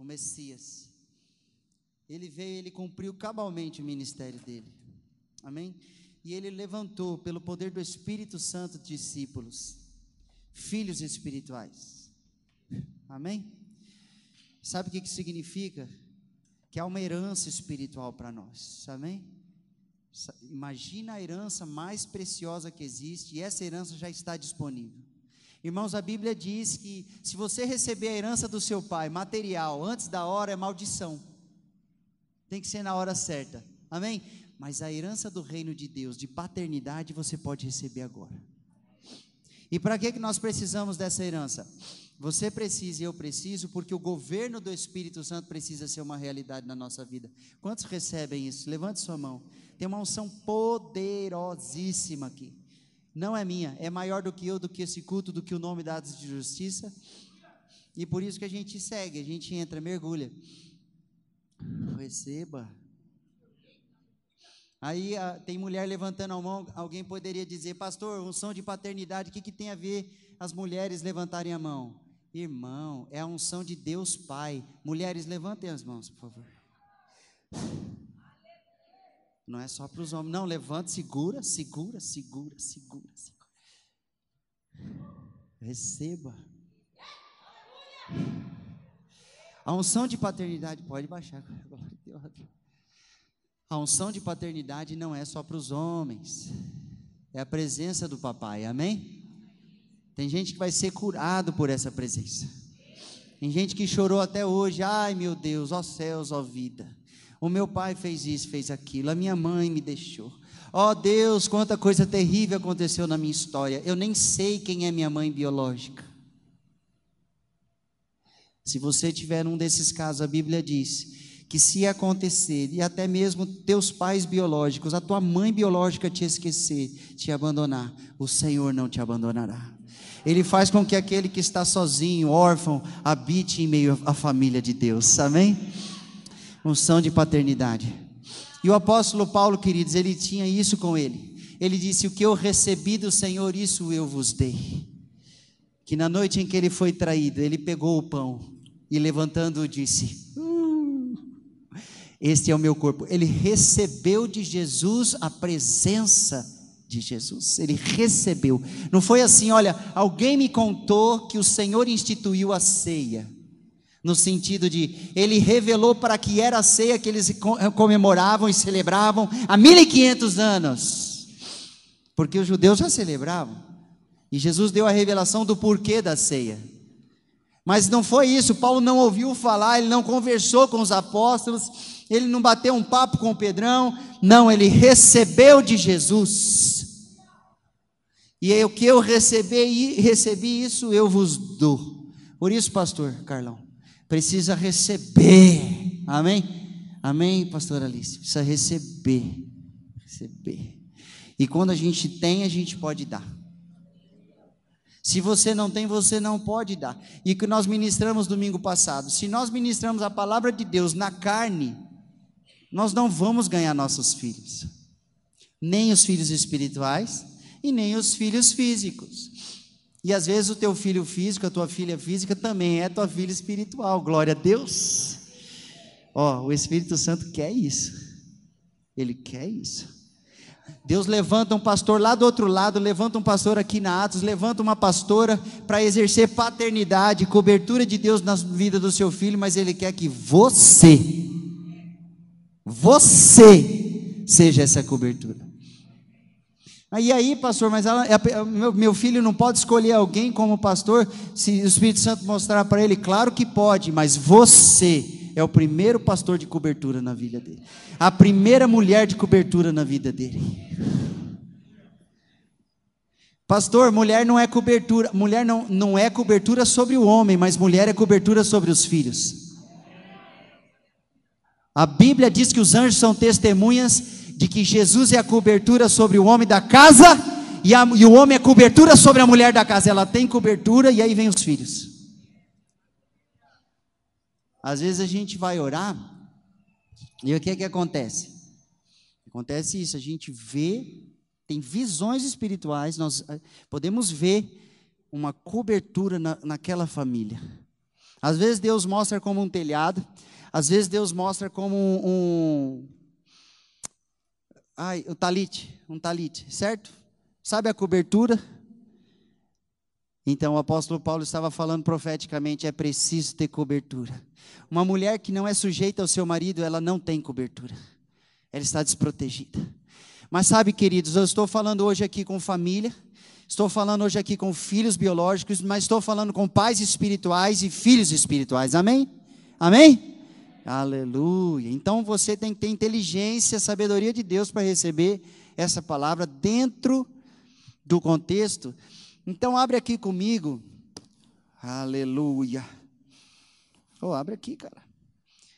O Messias, ele veio, ele cumpriu cabalmente o ministério dele. Amém? E ele levantou, pelo poder do Espírito Santo, discípulos, filhos espirituais. Amém? Sabe o que, que significa? Que há uma herança espiritual para nós. Amém? Imagina a herança mais preciosa que existe, e essa herança já está disponível. Irmãos, a Bíblia diz que se você receber a herança do seu pai, material, antes da hora, é maldição. Tem que ser na hora certa. Amém? Mas a herança do reino de Deus, de paternidade, você pode receber agora. E para que, que nós precisamos dessa herança? Você precisa e eu preciso, porque o governo do Espírito Santo precisa ser uma realidade na nossa vida. Quantos recebem isso? Levante sua mão. Tem uma unção poderosíssima aqui. Não é minha, é maior do que eu, do que esse culto, do que o nome dados de justiça. E por isso que a gente segue, a gente entra, mergulha. Receba. Aí ah, tem mulher levantando a mão, alguém poderia dizer, pastor, unção de paternidade, o que, que tem a ver as mulheres levantarem a mão? Irmão, é a unção de Deus Pai. Mulheres, levantem as mãos, por favor. Não é só para os homens, não, levante, segura, segura, segura, segura, segura. Receba. A unção de paternidade, pode baixar. A unção de paternidade não é só para os homens, é a presença do papai, amém? Tem gente que vai ser curado por essa presença. Tem gente que chorou até hoje, ai meu Deus, ó céus, ó vida. O meu pai fez isso, fez aquilo, a minha mãe me deixou. Ó Deus, quanta coisa terrível aconteceu na minha história. Eu nem sei quem é minha mãe biológica. Se você tiver um desses casos, a Bíblia diz que se acontecer, e até mesmo teus pais biológicos, a tua mãe biológica te esquecer, te abandonar, o Senhor não te abandonará. Ele faz com que aquele que está sozinho, órfão, habite em meio à família de Deus, amém? Unção de paternidade. E o apóstolo Paulo, queridos, ele tinha isso com ele. Ele disse: O que eu recebi do Senhor, isso eu vos dei. Que na noite em que ele foi traído, ele pegou o pão e levantando-o disse: "Uh, Este é o meu corpo. Ele recebeu de Jesus a presença de Jesus. Ele recebeu. Não foi assim, olha, alguém me contou que o Senhor instituiu a ceia. No sentido de, ele revelou para que era a ceia que eles co- comemoravam e celebravam há 1500 anos. Porque os judeus já celebravam. E Jesus deu a revelação do porquê da ceia. Mas não foi isso, Paulo não ouviu falar, ele não conversou com os apóstolos, ele não bateu um papo com Pedrão, não, ele recebeu de Jesus. E é o que eu recebi, recebi isso eu vos dou. Por isso, pastor Carlão, precisa receber. Amém? Amém, pastor Alice? Precisa receber. Receber. E quando a gente tem, a gente pode dar. Se você não tem, você não pode dar. E que nós ministramos domingo passado. Se nós ministramos a palavra de Deus na carne, nós não vamos ganhar nossos filhos. Nem os filhos espirituais e nem os filhos físicos. E às vezes o teu filho físico, a tua filha física também é tua filha espiritual. Glória a Deus. Ó, o Espírito Santo quer isso. Ele quer isso. Deus levanta um pastor lá do outro lado, levanta um pastor aqui na Atos, levanta uma pastora para exercer paternidade, cobertura de Deus na vida do seu filho, mas Ele quer que você, você, seja essa cobertura. Aí, aí, pastor, mas ela, é- meu, meu filho não pode escolher alguém como pastor se o Espírito Santo mostrar para ele? Claro que pode, mas você é o primeiro pastor de cobertura na vida dele, a primeira mulher de cobertura na vida dele. Pastor, mulher não é cobertura, mulher não, não é cobertura sobre o homem, mas mulher é cobertura sobre os filhos. A Bíblia diz que os anjos são testemunhas de que Jesus é a cobertura sobre o homem da casa e, a, e o homem é cobertura sobre a mulher da casa. Ela tem cobertura e aí vem os filhos. Às vezes a gente vai orar e o que é que acontece? Acontece isso, a gente vê, tem visões espirituais, nós eh, podemos ver uma cobertura na, naquela família. Às vezes Deus mostra como um telhado, às vezes Deus mostra como um, um ai, um talite, um talite, certo? Sabe a cobertura? Então o apóstolo Paulo estava falando profeticamente: é preciso ter cobertura. Uma mulher que não é sujeita ao seu marido, ela não tem cobertura, ela está desprotegida. Mas sabe, queridos, eu estou falando hoje aqui com família, estou falando hoje aqui com filhos biológicos, mas estou falando com pais espirituais e filhos espirituais, amém? Amém? Aleluia. Então você tem que ter inteligência, sabedoria de Deus para receber essa palavra dentro do contexto então abre aqui comigo. Aleluia. Oh, abre aqui, cara.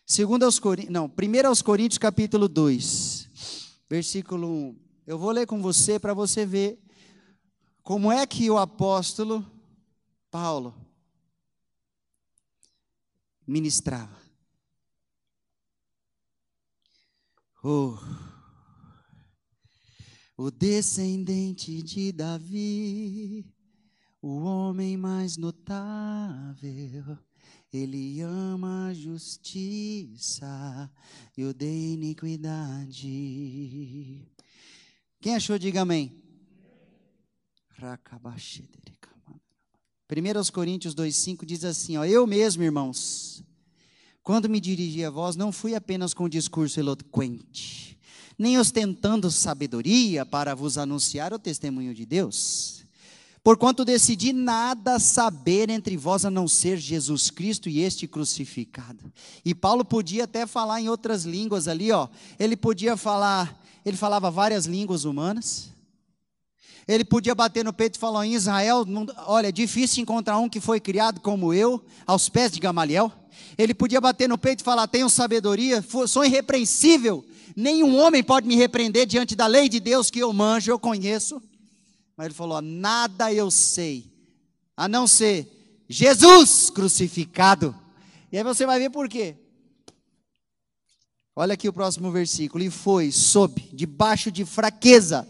Segundo aos Coríntios, não, primeiro aos Coríntios capítulo 2, versículo 1. Eu vou ler com você para você ver como é que o apóstolo Paulo ministrava. Oh o descendente de Davi, o homem mais notável. Ele ama a justiça e odeia iniquidade. Quem achou, diga amém. 1 Coríntios 2,5 diz assim: ó, Eu mesmo, irmãos, quando me dirigi a vós, não fui apenas com discurso eloquente nem ostentando sabedoria para vos anunciar o testemunho de Deus. Porquanto decidi nada saber entre vós a não ser Jesus Cristo e este crucificado. E Paulo podia até falar em outras línguas ali, ó. Ele podia falar, ele falava várias línguas humanas. Ele podia bater no peito e falar em Israel, olha, é difícil encontrar um que foi criado como eu, aos pés de Gamaliel. Ele podia bater no peito e falar: tenho sabedoria, sou irrepreensível, nenhum homem pode me repreender diante da lei de Deus que eu manjo, eu conheço. Mas ele falou: nada eu sei, a não ser Jesus crucificado. E aí você vai ver por quê. Olha aqui o próximo versículo. E foi sob, debaixo de fraqueza,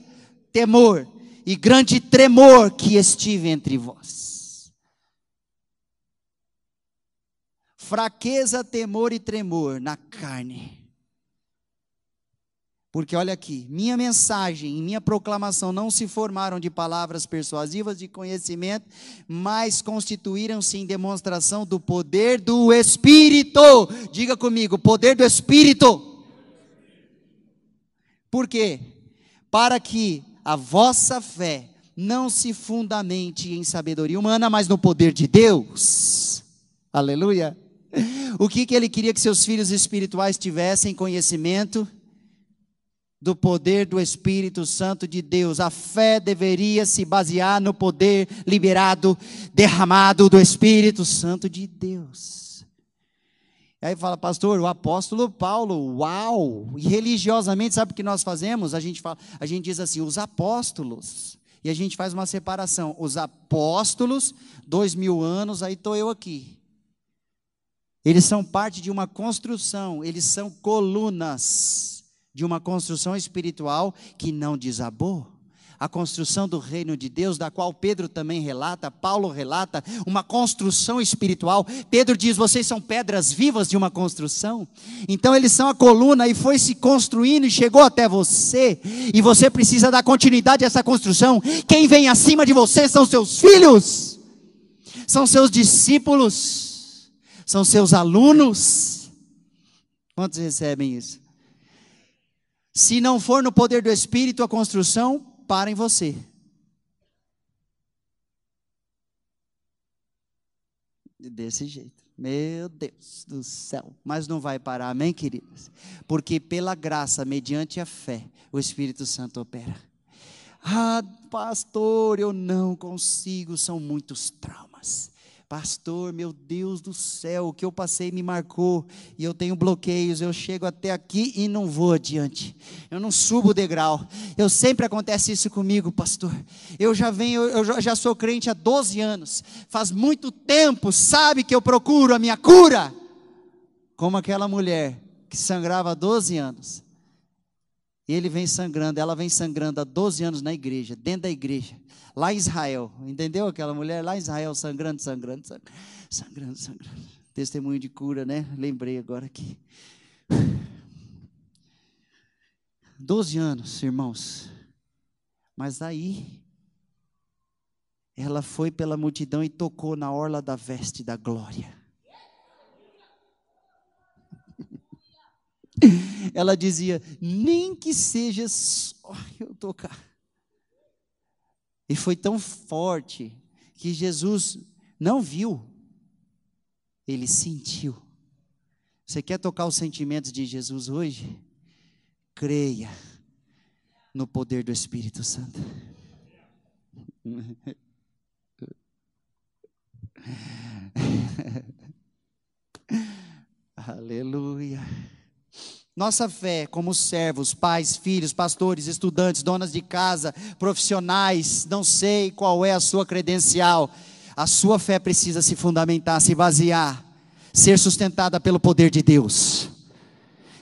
temor e grande tremor que estive entre vós. Fraqueza, temor e tremor na carne porque olha aqui, minha mensagem e minha proclamação não se formaram de palavras persuasivas de conhecimento, mas constituíram-se em demonstração do poder do Espírito. Diga comigo, poder do Espírito. Por quê? Para que a vossa fé não se fundamente em sabedoria humana, mas no poder de Deus. Aleluia. O que, que ele queria que seus filhos espirituais tivessem conhecimento? do poder do Espírito Santo de Deus. A fé deveria se basear no poder liberado, derramado do Espírito Santo de Deus. Aí fala, pastor, o apóstolo Paulo, uau! E religiosamente, sabe o que nós fazemos? A gente, fala, a gente diz assim, os apóstolos. E a gente faz uma separação. Os apóstolos, dois mil anos, aí estou eu aqui. Eles são parte de uma construção, eles são colunas de uma construção espiritual que não desabou. A construção do reino de Deus, da qual Pedro também relata, Paulo relata, uma construção espiritual. Pedro diz: vocês são pedras vivas de uma construção. Então eles são a coluna e foi se construindo e chegou até você. E você precisa dar continuidade a essa construção. Quem vem acima de você são seus filhos, são seus discípulos, são seus alunos. Quantos recebem isso? Se não for no poder do Espírito a construção, para em você. Desse jeito. Meu Deus do céu. Mas não vai parar, amém, queridos? Porque pela graça, mediante a fé, o Espírito Santo opera. Ah, pastor, eu não consigo, são muitos traumas. Pastor, meu Deus do céu, o que eu passei me marcou e eu tenho bloqueios. Eu chego até aqui e não vou adiante. Eu não subo o degrau. Eu sempre acontece isso comigo, pastor. Eu já venho, eu já sou crente há 12 anos. Faz muito tempo, sabe que eu procuro a minha cura. Como aquela mulher que sangrava há 12 anos. Ele vem sangrando, ela vem sangrando há 12 anos na igreja, dentro da igreja lá em Israel. Entendeu? Aquela mulher lá em Israel sangrando, sangrando, sangrando, sangrando, sangrando. Testemunho de cura, né? Lembrei agora aqui. Doze anos, irmãos. Mas aí, ela foi pela multidão e tocou na orla da veste da glória. Ela dizia: nem que seja só eu tocar. E foi tão forte que Jesus não viu, ele sentiu. Você quer tocar os sentimentos de Jesus hoje? Creia no poder do Espírito Santo. Aleluia. Nossa fé, como servos, pais, filhos, pastores, estudantes, donas de casa, profissionais, não sei qual é a sua credencial, a sua fé precisa se fundamentar, se basear, ser sustentada pelo poder de Deus.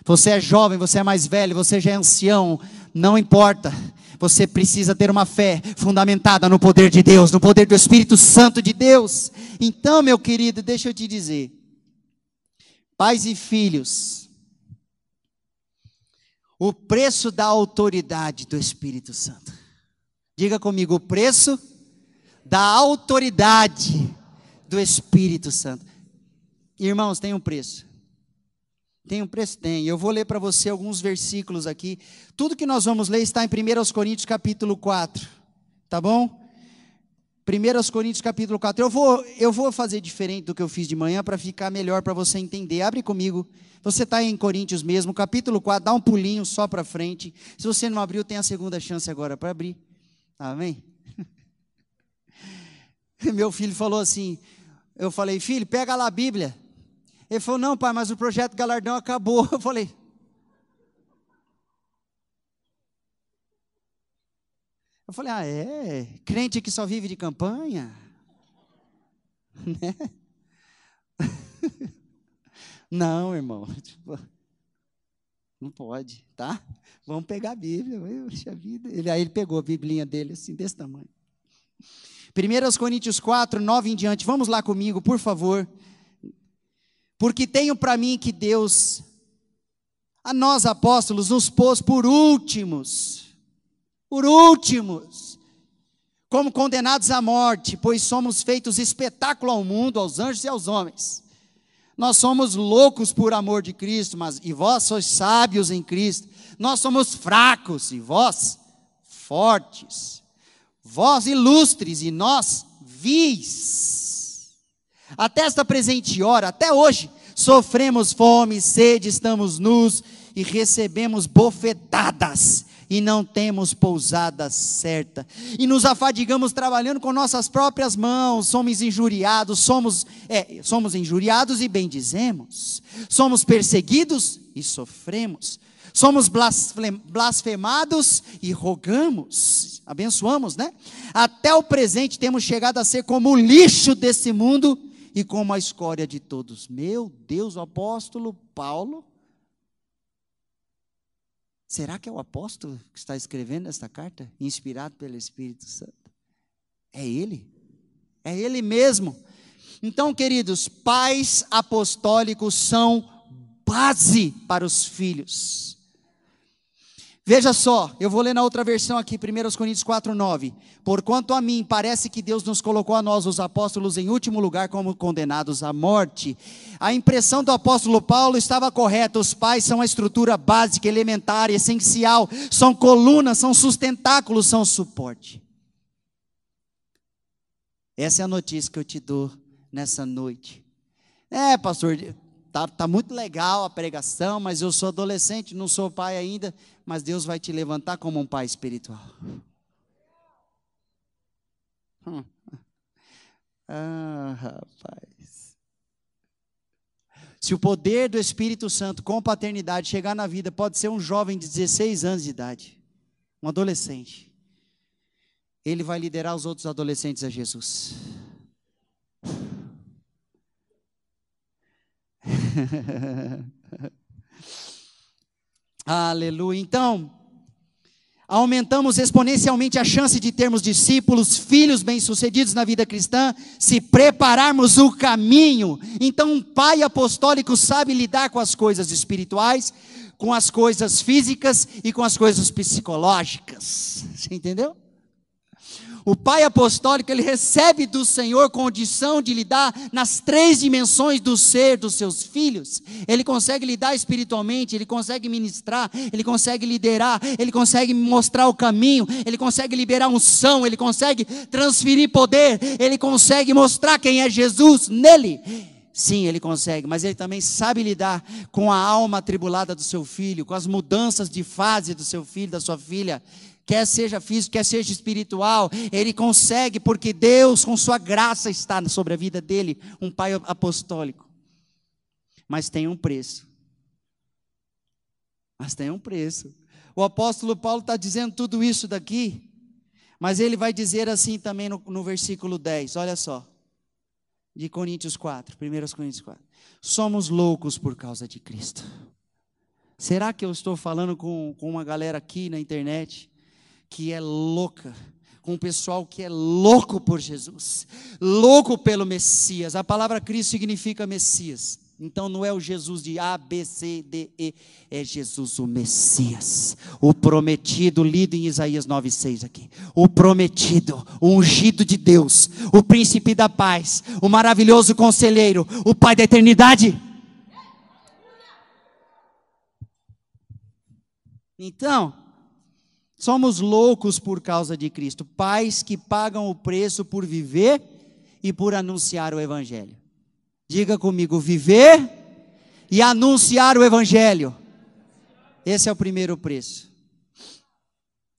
Você é jovem, você é mais velho, você já é ancião, não importa. Você precisa ter uma fé fundamentada no poder de Deus, no poder do Espírito Santo de Deus. Então, meu querido, deixa eu te dizer, pais e filhos, o preço da autoridade do Espírito Santo. Diga comigo, o preço da autoridade do Espírito Santo. Irmãos, tem um preço. Tem um preço? Tem. Eu vou ler para você alguns versículos aqui. Tudo que nós vamos ler está em 1 Coríntios capítulo 4. Tá bom? 1 Coríntios capítulo 4. Eu vou, eu vou fazer diferente do que eu fiz de manhã para ficar melhor para você entender. Abre comigo você está em Coríntios mesmo, capítulo 4, dá um pulinho só para frente. Se você não abriu, tem a segunda chance agora para abrir. Amém? Meu filho falou assim: eu falei, filho, pega lá a Bíblia. Ele falou, não, pai, mas o projeto Galardão acabou. Eu falei. Eu falei, ah, é? Crente que só vive de campanha? Né? Não, irmão, tipo, não pode, tá? Vamos pegar a Bíblia. Puxa vida. Ele, aí ele pegou a Biblinha dele, assim, desse tamanho. 1 Coríntios 4, 9 em diante. Vamos lá comigo, por favor. Porque tenho para mim que Deus, a nós apóstolos, nos pôs por últimos, por últimos, como condenados à morte, pois somos feitos espetáculo ao mundo, aos anjos e aos homens. Nós somos loucos por amor de Cristo, mas e vós sois sábios em Cristo. Nós somos fracos e vós fortes. Vós ilustres e nós vis. Até esta presente hora, até hoje, sofremos fome, sede, estamos nus e recebemos bofetadas e não temos pousada certa, e nos afadigamos trabalhando com nossas próprias mãos, somos injuriados, somos, é, somos injuriados e bendizemos, somos perseguidos e sofremos, somos blasfemados e rogamos, abençoamos, né? Até o presente temos chegado a ser como o lixo desse mundo e como a escória de todos. Meu Deus, o apóstolo Paulo Será que é o apóstolo que está escrevendo esta carta, inspirado pelo Espírito Santo? É ele? É ele mesmo. Então, queridos, pais apostólicos são base para os filhos. Veja só, eu vou ler na outra versão aqui, 1 Coríntios 4, 9. Porquanto a mim parece que Deus nos colocou a nós, os apóstolos, em último lugar como condenados à morte. A impressão do apóstolo Paulo estava correta. Os pais são a estrutura básica, elementar, essencial, são colunas, são sustentáculos, são suporte. Essa é a notícia que eu te dou nessa noite. É, pastor, tá, tá muito legal a pregação, mas eu sou adolescente, não sou pai ainda mas Deus vai te levantar como um pai espiritual. Ah, rapaz. Se o poder do Espírito Santo com paternidade chegar na vida, pode ser um jovem de 16 anos de idade, um adolescente. Ele vai liderar os outros adolescentes a Jesus. Aleluia. Então, aumentamos exponencialmente a chance de termos discípulos, filhos bem-sucedidos na vida cristã, se prepararmos o caminho. Então, um pai apostólico sabe lidar com as coisas espirituais, com as coisas físicas e com as coisas psicológicas. Você entendeu? O pai apostólico, ele recebe do Senhor condição de lidar nas três dimensões do ser dos seus filhos. Ele consegue lidar espiritualmente, ele consegue ministrar, ele consegue liderar, ele consegue mostrar o caminho, ele consegue liberar unção, ele consegue transferir poder, ele consegue mostrar quem é Jesus nele. Sim, ele consegue, mas ele também sabe lidar com a alma atribulada do seu filho, com as mudanças de fase do seu filho, da sua filha quer seja físico, quer seja espiritual, ele consegue, porque Deus, com Sua graça, está sobre a vida dele, um pai apostólico. Mas tem um preço. Mas tem um preço. O apóstolo Paulo está dizendo tudo isso daqui, mas ele vai dizer assim também no, no versículo 10, olha só, de Coríntios 4, 1 Coríntios 4. Somos loucos por causa de Cristo. Será que eu estou falando com, com uma galera aqui na internet que é louca, com o pessoal que é louco por Jesus, louco pelo Messias. A palavra Cristo significa Messias. Então não é o Jesus de A, B, C, D, E, é Jesus o Messias, o prometido, lido em Isaías 9,6 aqui. O prometido, o ungido de Deus, o príncipe da paz, o maravilhoso conselheiro, o Pai da eternidade. Então, Somos loucos por causa de Cristo, pais que pagam o preço por viver e por anunciar o Evangelho. Diga comigo: viver e anunciar o Evangelho. Esse é o primeiro preço.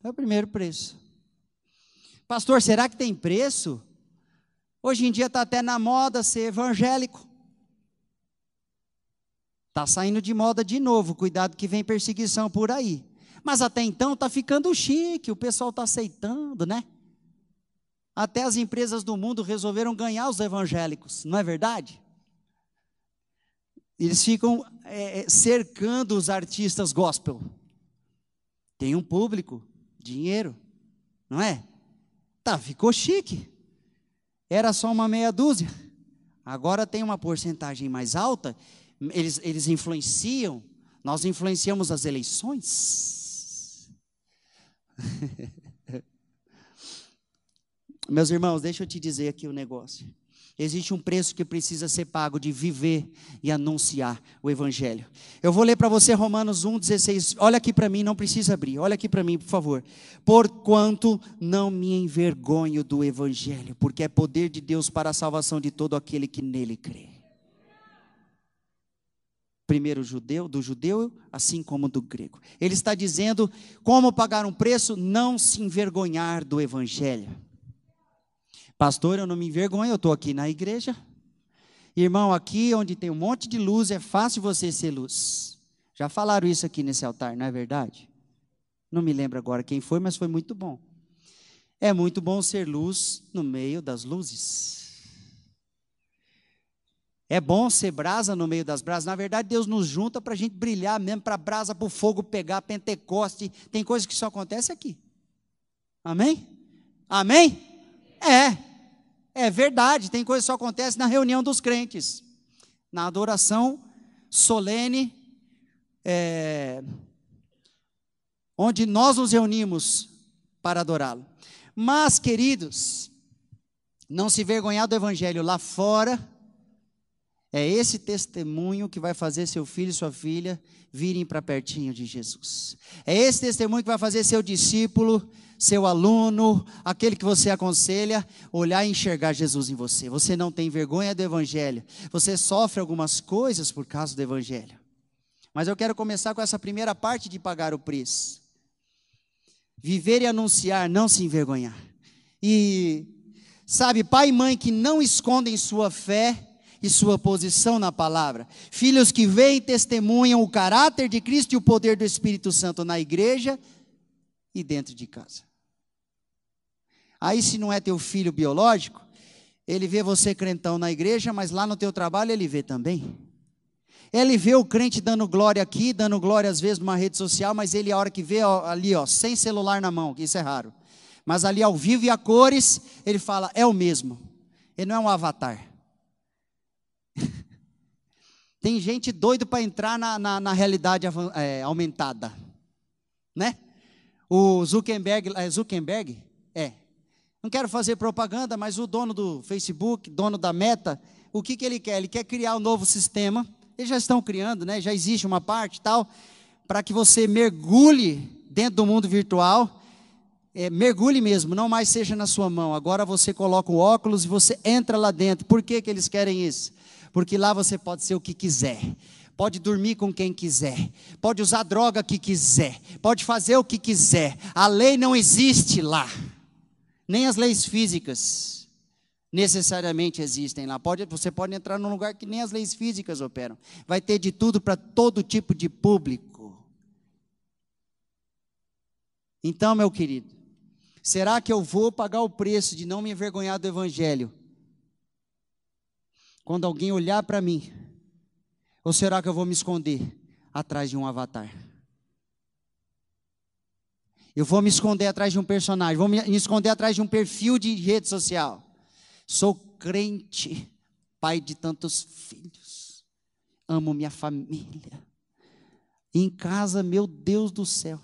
É o primeiro preço. Pastor, será que tem preço? Hoje em dia está até na moda ser evangélico. Está saindo de moda de novo, cuidado que vem perseguição por aí. Mas até então está ficando chique, o pessoal está aceitando, né? Até as empresas do mundo resolveram ganhar os evangélicos, não é verdade? Eles ficam é, é cercando os artistas gospel. Tem um público, dinheiro, não é? Tá, ficou chique. Era só uma meia dúzia. Agora tem uma porcentagem mais alta. Eles, eles influenciam. Nós influenciamos as eleições. Meus irmãos, deixa eu te dizer aqui o um negócio. Existe um preço que precisa ser pago de viver e anunciar o Evangelho. Eu vou ler para você Romanos 1,16. Olha aqui para mim, não precisa abrir. Olha aqui para mim, por favor. Porquanto não me envergonho do Evangelho, porque é poder de Deus para a salvação de todo aquele que nele crê primeiro judeu, do judeu, assim como do grego. Ele está dizendo como pagar um preço, não se envergonhar do evangelho. Pastor, eu não me envergonho, eu estou aqui na igreja. Irmão, aqui onde tem um monte de luz, é fácil você ser luz. Já falaram isso aqui nesse altar, não é verdade? Não me lembro agora quem foi, mas foi muito bom. É muito bom ser luz no meio das luzes. É bom ser brasa no meio das brasas. Na verdade, Deus nos junta para a gente brilhar mesmo, para a brasa, para o fogo pegar, Pentecoste. Tem coisas que só acontece aqui. Amém? Amém? É. É verdade. Tem coisas que só acontece na reunião dos crentes. Na adoração solene, é, onde nós nos reunimos para adorá-lo. Mas, queridos, não se vergonhar do evangelho lá fora é esse testemunho que vai fazer seu filho e sua filha virem para pertinho de Jesus. É esse testemunho que vai fazer seu discípulo, seu aluno, aquele que você aconselha, olhar e enxergar Jesus em você. Você não tem vergonha do Evangelho. Você sofre algumas coisas por causa do Evangelho. Mas eu quero começar com essa primeira parte de pagar o preço. Viver e anunciar, não se envergonhar. E Sabe, pai e mãe que não escondem sua fé e sua posição na palavra. Filhos que veem e testemunham o caráter de Cristo e o poder do Espírito Santo na igreja e dentro de casa. Aí, se não é teu filho biológico, ele vê você crentão na igreja, mas lá no teu trabalho ele vê também. Ele vê o crente dando glória aqui, dando glória às vezes numa rede social, mas ele a hora que vê ó, ali, ó, sem celular na mão, que isso é raro. Mas ali ao vivo e a cores, ele fala, é o mesmo. Ele não é um avatar. Tem gente doido para entrar na, na, na realidade é, aumentada, né? O Zuckerberg, é Zuckerberg, é. Não quero fazer propaganda, mas o dono do Facebook, dono da Meta, o que, que ele quer? Ele quer criar um novo sistema. Eles já estão criando, né? Já existe uma parte tal para que você mergulhe dentro do mundo virtual. É, mergulhe mesmo, não mais seja na sua mão. Agora você coloca o óculos e você entra lá dentro. Por que, que eles querem isso? Porque lá você pode ser o que quiser. Pode dormir com quem quiser, pode usar droga que quiser, pode fazer o que quiser. A lei não existe lá, nem as leis físicas necessariamente existem lá. Pode, você pode entrar num lugar que nem as leis físicas operam. Vai ter de tudo para todo tipo de público. Então, meu querido, será que eu vou pagar o preço de não me envergonhar do Evangelho? Quando alguém olhar para mim? Ou será que eu vou me esconder atrás de um avatar? Eu vou me esconder atrás de um personagem, vou me esconder atrás de um perfil de rede social. Sou crente, pai de tantos filhos, amo minha família. em casa, meu Deus do céu,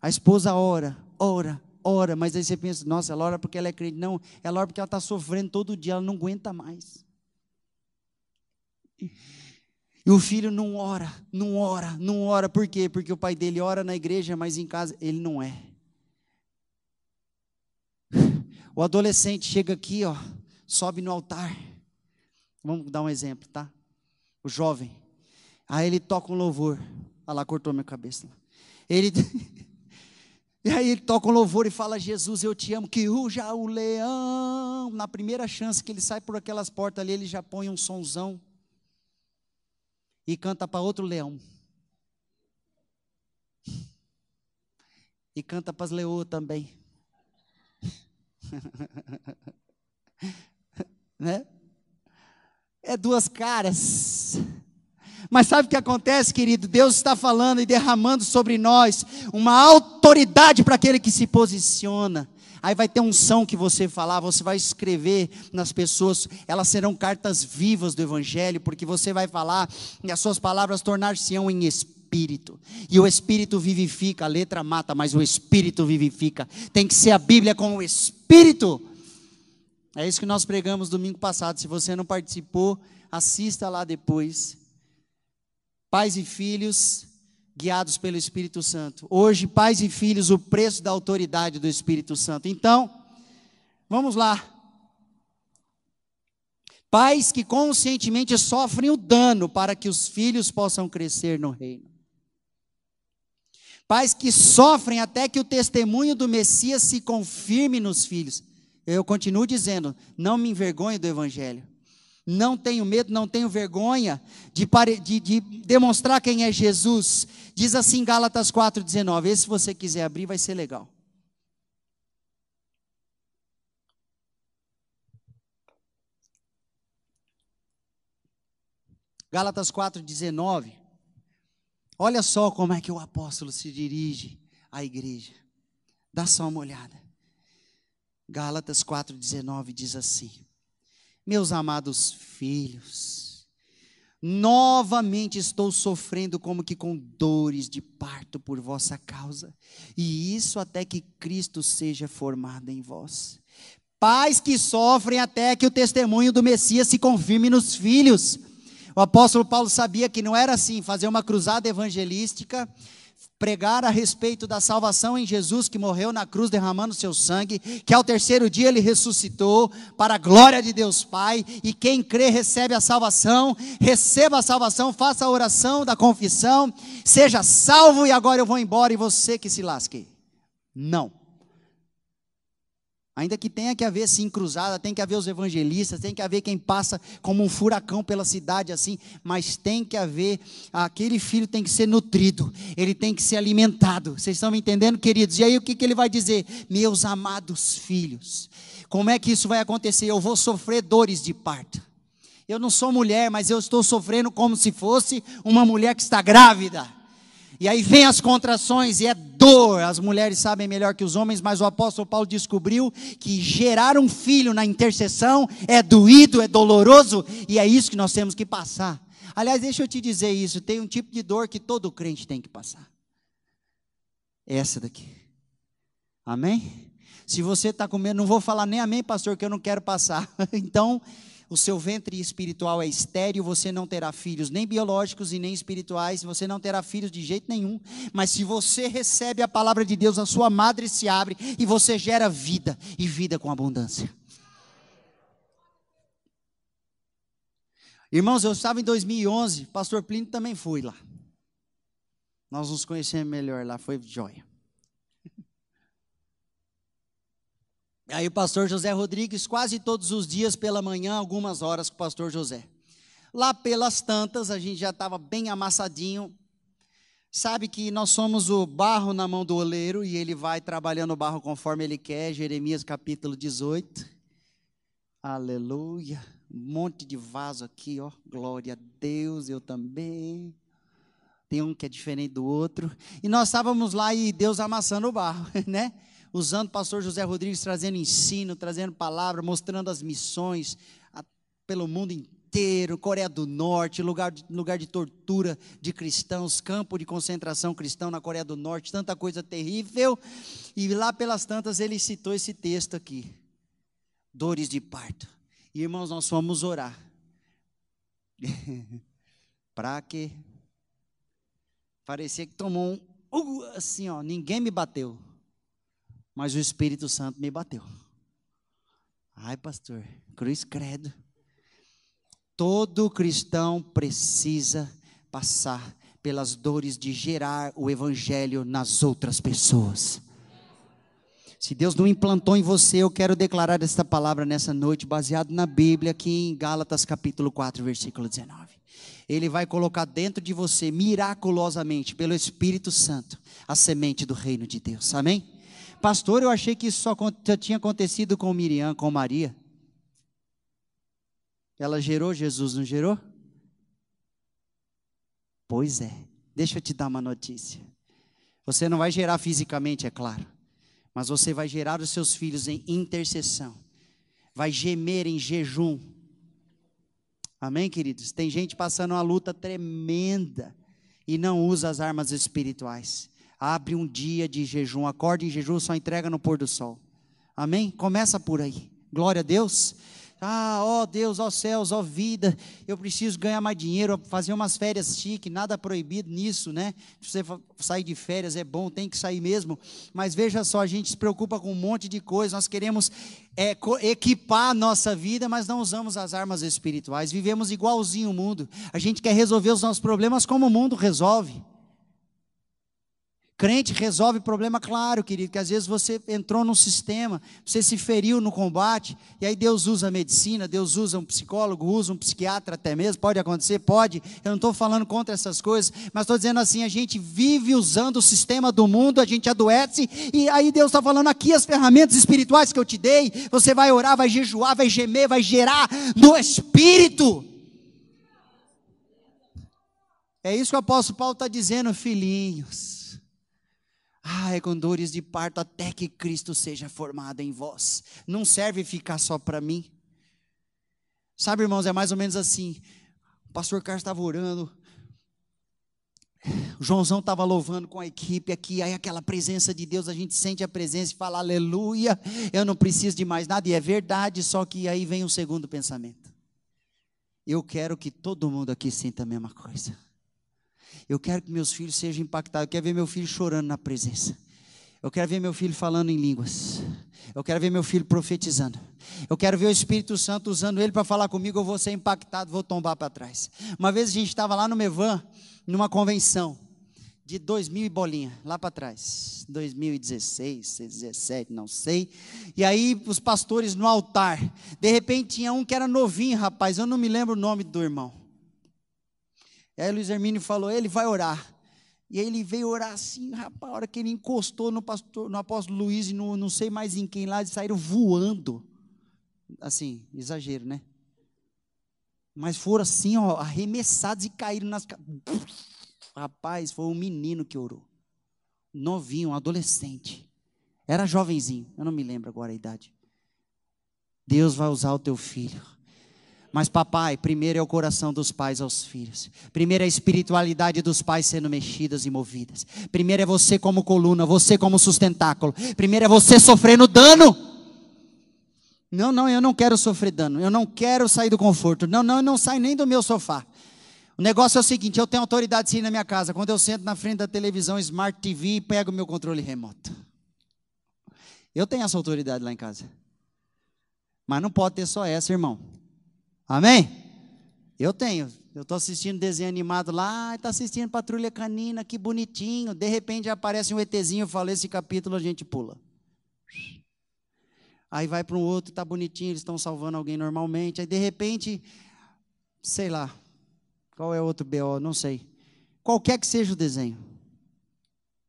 a esposa ora, ora, ora, mas aí você pensa, nossa, ela ora porque ela é crente. Não, ela ora porque ela está sofrendo todo dia, ela não aguenta mais. E o filho não ora, não ora, não ora. Por quê? Porque o pai dele ora na igreja, mas em casa ele não é. O adolescente chega aqui, ó, sobe no altar. Vamos dar um exemplo, tá? O jovem. Aí ele toca um louvor. Olha lá, cortou minha cabeça. Ele E aí ele toca um louvor e fala: Jesus, eu te amo, que ruja o leão. Na primeira chance que ele sai por aquelas portas ali, ele já põe um sonzão e canta para outro leão. E canta para as leoas também. né? É duas caras. Mas sabe o que acontece, querido? Deus está falando e derramando sobre nós uma autoridade para aquele que se posiciona. Aí vai ter um som que você falar, você vai escrever nas pessoas, elas serão cartas vivas do Evangelho, porque você vai falar e as suas palavras tornar-se-ão em espírito. E o espírito vivifica, a letra mata, mas o espírito vivifica. Tem que ser a Bíblia com o espírito. É isso que nós pregamos domingo passado. Se você não participou, assista lá depois. Pais e filhos, guiados pelo Espírito Santo. Hoje, pais e filhos, o preço da autoridade do Espírito Santo. Então, vamos lá. Pais que conscientemente sofrem o dano para que os filhos possam crescer no reino. Pais que sofrem até que o testemunho do Messias se confirme nos filhos. Eu continuo dizendo, não me envergonhe do Evangelho. Não tenho medo, não tenho vergonha de, de, de, demonstrar quem é Jesus. Diz assim Gálatas 4,19. Esse, se você quiser abrir, vai ser legal. Gálatas 4,19. Olha só como é que o apóstolo se dirige à igreja. Dá só uma olhada. Gálatas 4,19 diz assim meus amados filhos, novamente estou sofrendo como que com dores de parto por vossa causa, e isso até que Cristo seja formado em vós. Pais que sofrem até que o testemunho do Messias se confirme nos filhos. O apóstolo Paulo sabia que não era assim, fazer uma cruzada evangelística pregar a respeito da salvação em Jesus que morreu na cruz derramando seu sangue, que ao terceiro dia ele ressuscitou para a glória de Deus Pai, e quem crê recebe a salvação, receba a salvação, faça a oração da confissão, seja salvo e agora eu vou embora e você que se lasque. Não. Ainda que tenha que haver sim cruzada, tem que haver os evangelistas, tem que haver quem passa como um furacão pela cidade assim, mas tem que haver, aquele filho tem que ser nutrido, ele tem que ser alimentado. Vocês estão me entendendo, queridos? E aí o que, que ele vai dizer? Meus amados filhos, como é que isso vai acontecer? Eu vou sofrer dores de parto. Eu não sou mulher, mas eu estou sofrendo como se fosse uma mulher que está grávida. E aí vem as contrações e é dor. As mulheres sabem melhor que os homens, mas o apóstolo Paulo descobriu que gerar um filho na intercessão é doído, é doloroso, e é isso que nós temos que passar. Aliás, deixa eu te dizer isso: tem um tipo de dor que todo crente tem que passar. Essa daqui. Amém? Se você está com medo, não vou falar nem amém, pastor, que eu não quero passar. Então, o seu ventre espiritual é estéril, você não terá filhos nem biológicos e nem espirituais, você não terá filhos de jeito nenhum. Mas se você recebe a palavra de Deus, a sua madre se abre e você gera vida e vida com abundância. Irmãos, eu estava em 2011, pastor Plínio também foi lá. Nós nos conhecemos melhor lá, foi joia. Aí o pastor José Rodrigues, quase todos os dias pela manhã, algumas horas com o pastor José. Lá pelas tantas, a gente já estava bem amassadinho. Sabe que nós somos o barro na mão do oleiro e ele vai trabalhando o barro conforme ele quer. Jeremias capítulo 18. Aleluia. Um monte de vaso aqui, ó. Glória a Deus, eu também. Tem um que é diferente do outro. E nós estávamos lá e Deus amassando o barro, né? Usando o pastor José Rodrigues, trazendo ensino, trazendo palavra, mostrando as missões a, pelo mundo inteiro, Coreia do Norte, lugar de, lugar de tortura de cristãos, campo de concentração cristão na Coreia do Norte, tanta coisa terrível. E lá pelas tantas ele citou esse texto aqui: dores de parto. E irmãos, nós fomos orar. Para quê? Parecia que tomou um. Uh, assim, ó, ninguém me bateu mas o Espírito Santo me bateu. Ai, pastor, cruz credo. Todo cristão precisa passar pelas dores de gerar o evangelho nas outras pessoas. Se Deus não implantou em você, eu quero declarar esta palavra nessa noite, baseado na Bíblia, aqui em Gálatas capítulo 4, versículo 19. Ele vai colocar dentro de você, miraculosamente, pelo Espírito Santo, a semente do reino de Deus. Amém? Pastor, eu achei que isso só tinha acontecido com Miriam, com Maria. Ela gerou Jesus, não gerou? Pois é. Deixa eu te dar uma notícia. Você não vai gerar fisicamente, é claro. Mas você vai gerar os seus filhos em intercessão. Vai gemer em jejum. Amém, queridos? Tem gente passando uma luta tremenda e não usa as armas espirituais. Abre um dia de jejum, acorde em jejum, só entrega no pôr do sol. Amém? Começa por aí. Glória a Deus. Ah, ó Deus, ó céus, ó vida, eu preciso ganhar mais dinheiro, fazer umas férias chique, nada proibido nisso, né? Se você sair de férias é bom, tem que sair mesmo. Mas veja só, a gente se preocupa com um monte de coisa, nós queremos é, equipar a nossa vida, mas não usamos as armas espirituais, vivemos igualzinho o mundo. A gente quer resolver os nossos problemas como o mundo resolve. Crente resolve problema, claro, querido, que às vezes você entrou num sistema, você se feriu no combate, e aí Deus usa a medicina, Deus usa um psicólogo, usa um psiquiatra até mesmo, pode acontecer, pode. Eu não estou falando contra essas coisas, mas estou dizendo assim: a gente vive usando o sistema do mundo, a gente adoece, e aí Deus está falando aqui as ferramentas espirituais que eu te dei, você vai orar, vai jejuar, vai gemer, vai gerar no espírito. É isso que o apóstolo Paulo está dizendo, filhinhos. É com dores de parto até que Cristo seja formado em vós. Não serve ficar só para mim. Sabe, irmãos, é mais ou menos assim. O pastor Carlos estava orando, o Joãozão estava louvando com a equipe aqui, aí aquela presença de Deus, a gente sente a presença e fala, aleluia, eu não preciso de mais nada, e é verdade, só que aí vem um segundo pensamento. Eu quero que todo mundo aqui sinta a mesma coisa. Eu quero que meus filhos sejam impactados. Eu quero ver meu filho chorando na presença. Eu quero ver meu filho falando em línguas. Eu quero ver meu filho profetizando. Eu quero ver o Espírito Santo usando ele para falar comigo. Eu vou ser impactado, vou tombar para trás. Uma vez a gente estava lá no Mevan, numa convenção de 2000 e bolinha, lá para trás, 2016, 2017, não sei. E aí os pastores no altar, de repente tinha um que era novinho, rapaz, eu não me lembro o nome do irmão. E aí o Luiz Hermínio falou, ele vai orar. E aí ele veio orar assim, rapaz, a hora que ele encostou no, pastor, no apóstolo Luiz e no, não sei mais em quem lá, eles saíram voando. Assim, exagero, né? Mas foram assim, ó, arremessados e caíram nas. Rapaz, foi um menino que orou. Novinho, um adolescente. Era jovenzinho, eu não me lembro agora a idade. Deus vai usar o teu filho. Mas, papai, primeiro é o coração dos pais aos filhos. Primeiro é a espiritualidade dos pais sendo mexidas e movidas. Primeiro é você como coluna, você como sustentáculo. Primeiro é você sofrendo dano. Não, não, eu não quero sofrer dano. Eu não quero sair do conforto. Não, não, eu não saio nem do meu sofá. O negócio é o seguinte: eu tenho autoridade sim na minha casa. Quando eu sento na frente da televisão Smart TV, pego o meu controle remoto. Eu tenho essa autoridade lá em casa. Mas não pode ter só essa, irmão. Amém? Eu tenho. Eu estou assistindo desenho animado lá, está assistindo Patrulha Canina, que bonitinho. De repente aparece um ETzinho, eu falo, esse capítulo a gente pula. Aí vai para um outro, está bonitinho, eles estão salvando alguém normalmente. Aí de repente, sei lá, qual é outro BO? Não sei. Qualquer que seja o desenho.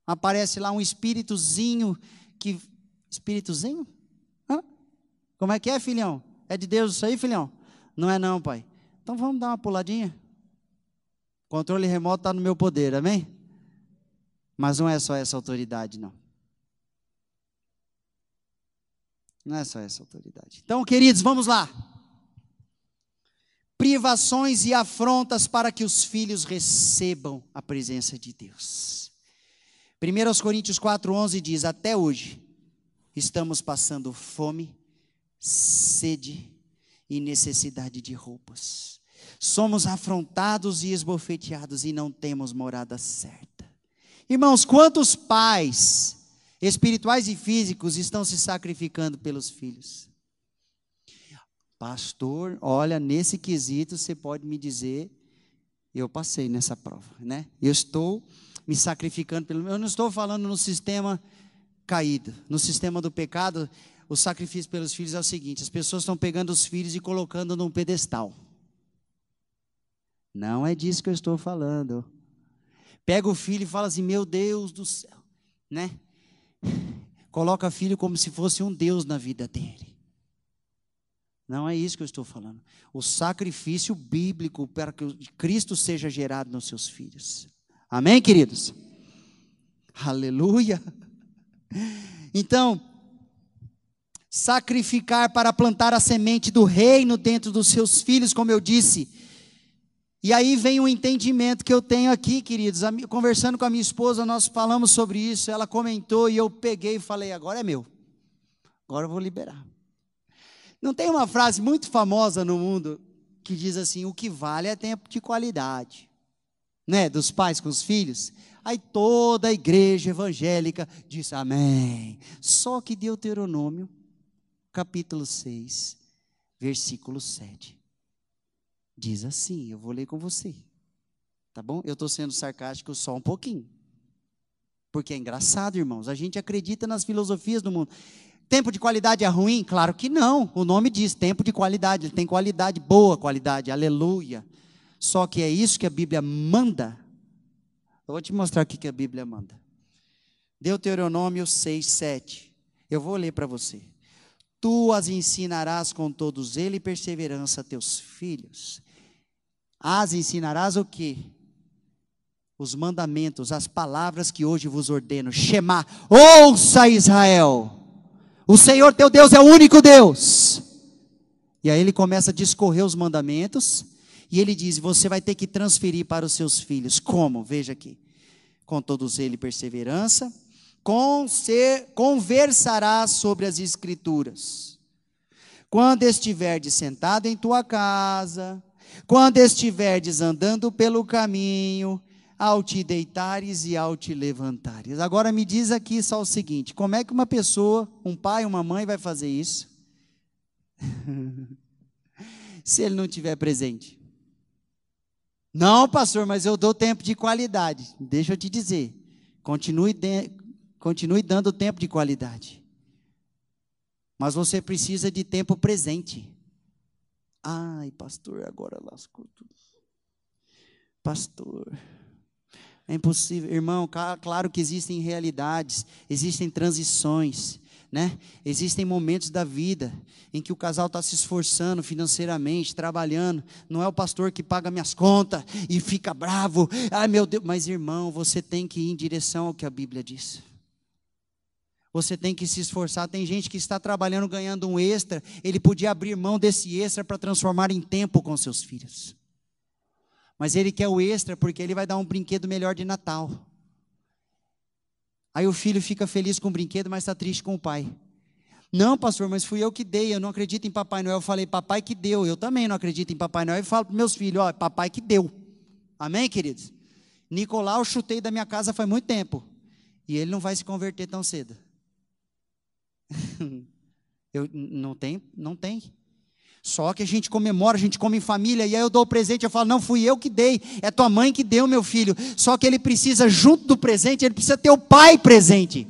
Aparece lá um espíritozinho que. Espíritozinho? Hã? Como é que é, filhão? É de Deus isso aí, filhão? Não é não, pai. Então vamos dar uma puladinha. Controle remoto está no meu poder, amém? Mas não é só essa autoridade, não. Não é só essa autoridade. Então, queridos, vamos lá. Privações e afrontas para que os filhos recebam a presença de Deus. 1 Coríntios 4,11 diz: Até hoje estamos passando fome, sede e necessidade de roupas. Somos afrontados e esbofeteados e não temos morada certa. Irmãos, quantos pais espirituais e físicos estão se sacrificando pelos filhos? Pastor, olha, nesse quesito você pode me dizer, eu passei nessa prova, né? Eu estou me sacrificando pelo. Eu não estou falando no sistema caído, no sistema do pecado o sacrifício pelos filhos é o seguinte: as pessoas estão pegando os filhos e colocando num pedestal. Não é disso que eu estou falando. Pega o filho e fala assim: Meu Deus do céu, né? Coloca o filho como se fosse um Deus na vida dele. Não é isso que eu estou falando. O sacrifício bíblico para que Cristo seja gerado nos seus filhos. Amém, queridos? Aleluia. Então, sacrificar para plantar a semente do reino dentro dos seus filhos, como eu disse. E aí vem o entendimento que eu tenho aqui, queridos. Conversando com a minha esposa, nós falamos sobre isso. Ela comentou e eu peguei e falei: agora é meu. Agora eu vou liberar. Não tem uma frase muito famosa no mundo que diz assim: o que vale é tempo de qualidade, né? Dos pais com os filhos. Aí toda a igreja evangélica diz amém. Só que Deuteronômio capítulo 6, versículo 7. Diz assim, eu vou ler com você. Tá bom? Eu estou sendo sarcástico só um pouquinho. Porque é engraçado, irmãos. A gente acredita nas filosofias do mundo. Tempo de qualidade é ruim? Claro que não. O nome diz tempo de qualidade. Ele tem qualidade, boa qualidade. Aleluia. Só que é isso que a Bíblia manda. Eu vou te mostrar o que a Bíblia manda. Deuteronômio 6, 7. Eu vou ler para você tu as ensinarás com todos ele perseverança a teus filhos. As ensinarás o que? Os mandamentos, as palavras que hoje vos ordeno. Shema, ouça Israel. O Senhor teu Deus é o único Deus. E aí ele começa a discorrer os mandamentos. E ele diz: Você vai ter que transferir para os seus filhos. Como? Veja aqui. Com todos ele perseverança conversarás sobre as Escrituras. Quando estiverdes sentado em tua casa, quando estiverdes andando pelo caminho, ao te deitares e ao te levantares. Agora me diz aqui só o seguinte: como é que uma pessoa, um pai, uma mãe, vai fazer isso? Se ele não estiver presente. Não, pastor, mas eu dou tempo de qualidade. Deixa eu te dizer. Continue, de, continue dando tempo de qualidade. Mas você precisa de tempo presente. Ai, pastor, agora lascou tudo. Pastor, é impossível. Irmão, claro que existem realidades, existem transições. Né? Existem momentos da vida em que o casal está se esforçando financeiramente, trabalhando. Não é o pastor que paga minhas contas e fica bravo. Ai meu Deus, mas irmão, você tem que ir em direção ao que a Bíblia diz. Você tem que se esforçar. Tem gente que está trabalhando, ganhando um extra. Ele podia abrir mão desse extra para transformar em tempo com seus filhos. Mas ele quer o extra porque ele vai dar um brinquedo melhor de Natal. Aí o filho fica feliz com o brinquedo, mas está triste com o pai. Não, pastor, mas fui eu que dei, eu não acredito em Papai Noel. Eu falei, papai que deu. Eu também não acredito em Papai Noel. E falo para meus filhos, ó, papai que deu. Amém, queridos? Nicolau eu chutei da minha casa faz muito tempo. E ele não vai se converter tão cedo. eu, não tem, não tem. Só que a gente comemora, a gente come em família, e aí eu dou o presente, eu falo, não fui eu que dei, é tua mãe que deu, meu filho. Só que ele precisa, junto do presente, ele precisa ter o pai presente.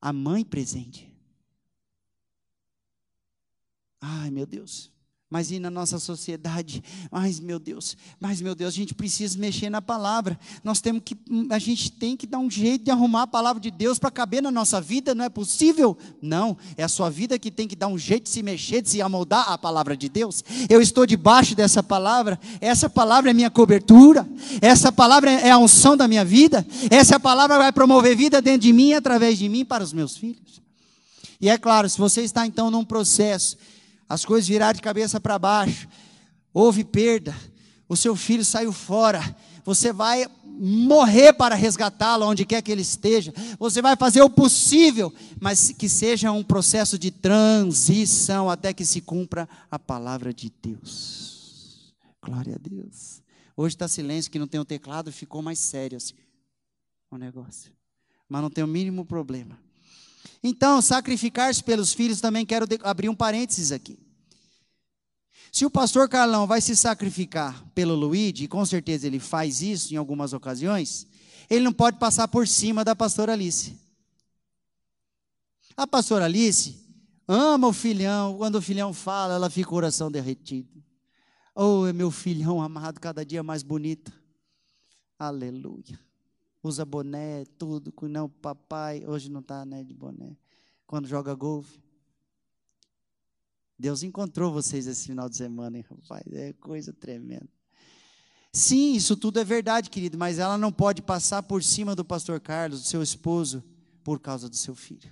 A mãe presente. Ai, meu Deus mas e na nossa sociedade, mas meu Deus, mas meu Deus, a gente precisa mexer na palavra. Nós temos que, a gente tem que dar um jeito de arrumar a palavra de Deus para caber na nossa vida, não é possível? Não, é a sua vida que tem que dar um jeito de se mexer, de se amoldar a palavra de Deus. Eu estou debaixo dessa palavra, essa palavra é minha cobertura, essa palavra é a unção da minha vida, essa palavra vai promover vida dentro de mim através de mim para os meus filhos. E é claro, se você está então num processo as coisas viraram de cabeça para baixo, houve perda, o seu filho saiu fora, você vai morrer para resgatá-lo onde quer que ele esteja, você vai fazer o possível, mas que seja um processo de transição até que se cumpra a palavra de Deus. Glória a Deus. Hoje está silêncio, que não tem o teclado, ficou mais sério assim, o negócio. Mas não tem o mínimo problema. Então, sacrificar-se pelos filhos, também quero abrir um parênteses aqui. Se o pastor Carlão vai se sacrificar pelo Luíde, e com certeza ele faz isso em algumas ocasiões, ele não pode passar por cima da pastora Alice. A pastora Alice ama o filhão, quando o filhão fala, ela fica o coração derretido. Oh, é meu filhão amado, cada dia mais bonito. Aleluia usa boné, tudo, não, papai, hoje não está né, de boné, quando joga golfe. Deus encontrou vocês esse final de semana, hein, rapaz? É coisa tremenda. Sim, isso tudo é verdade, querido, mas ela não pode passar por cima do pastor Carlos, do seu esposo, por causa do seu filho.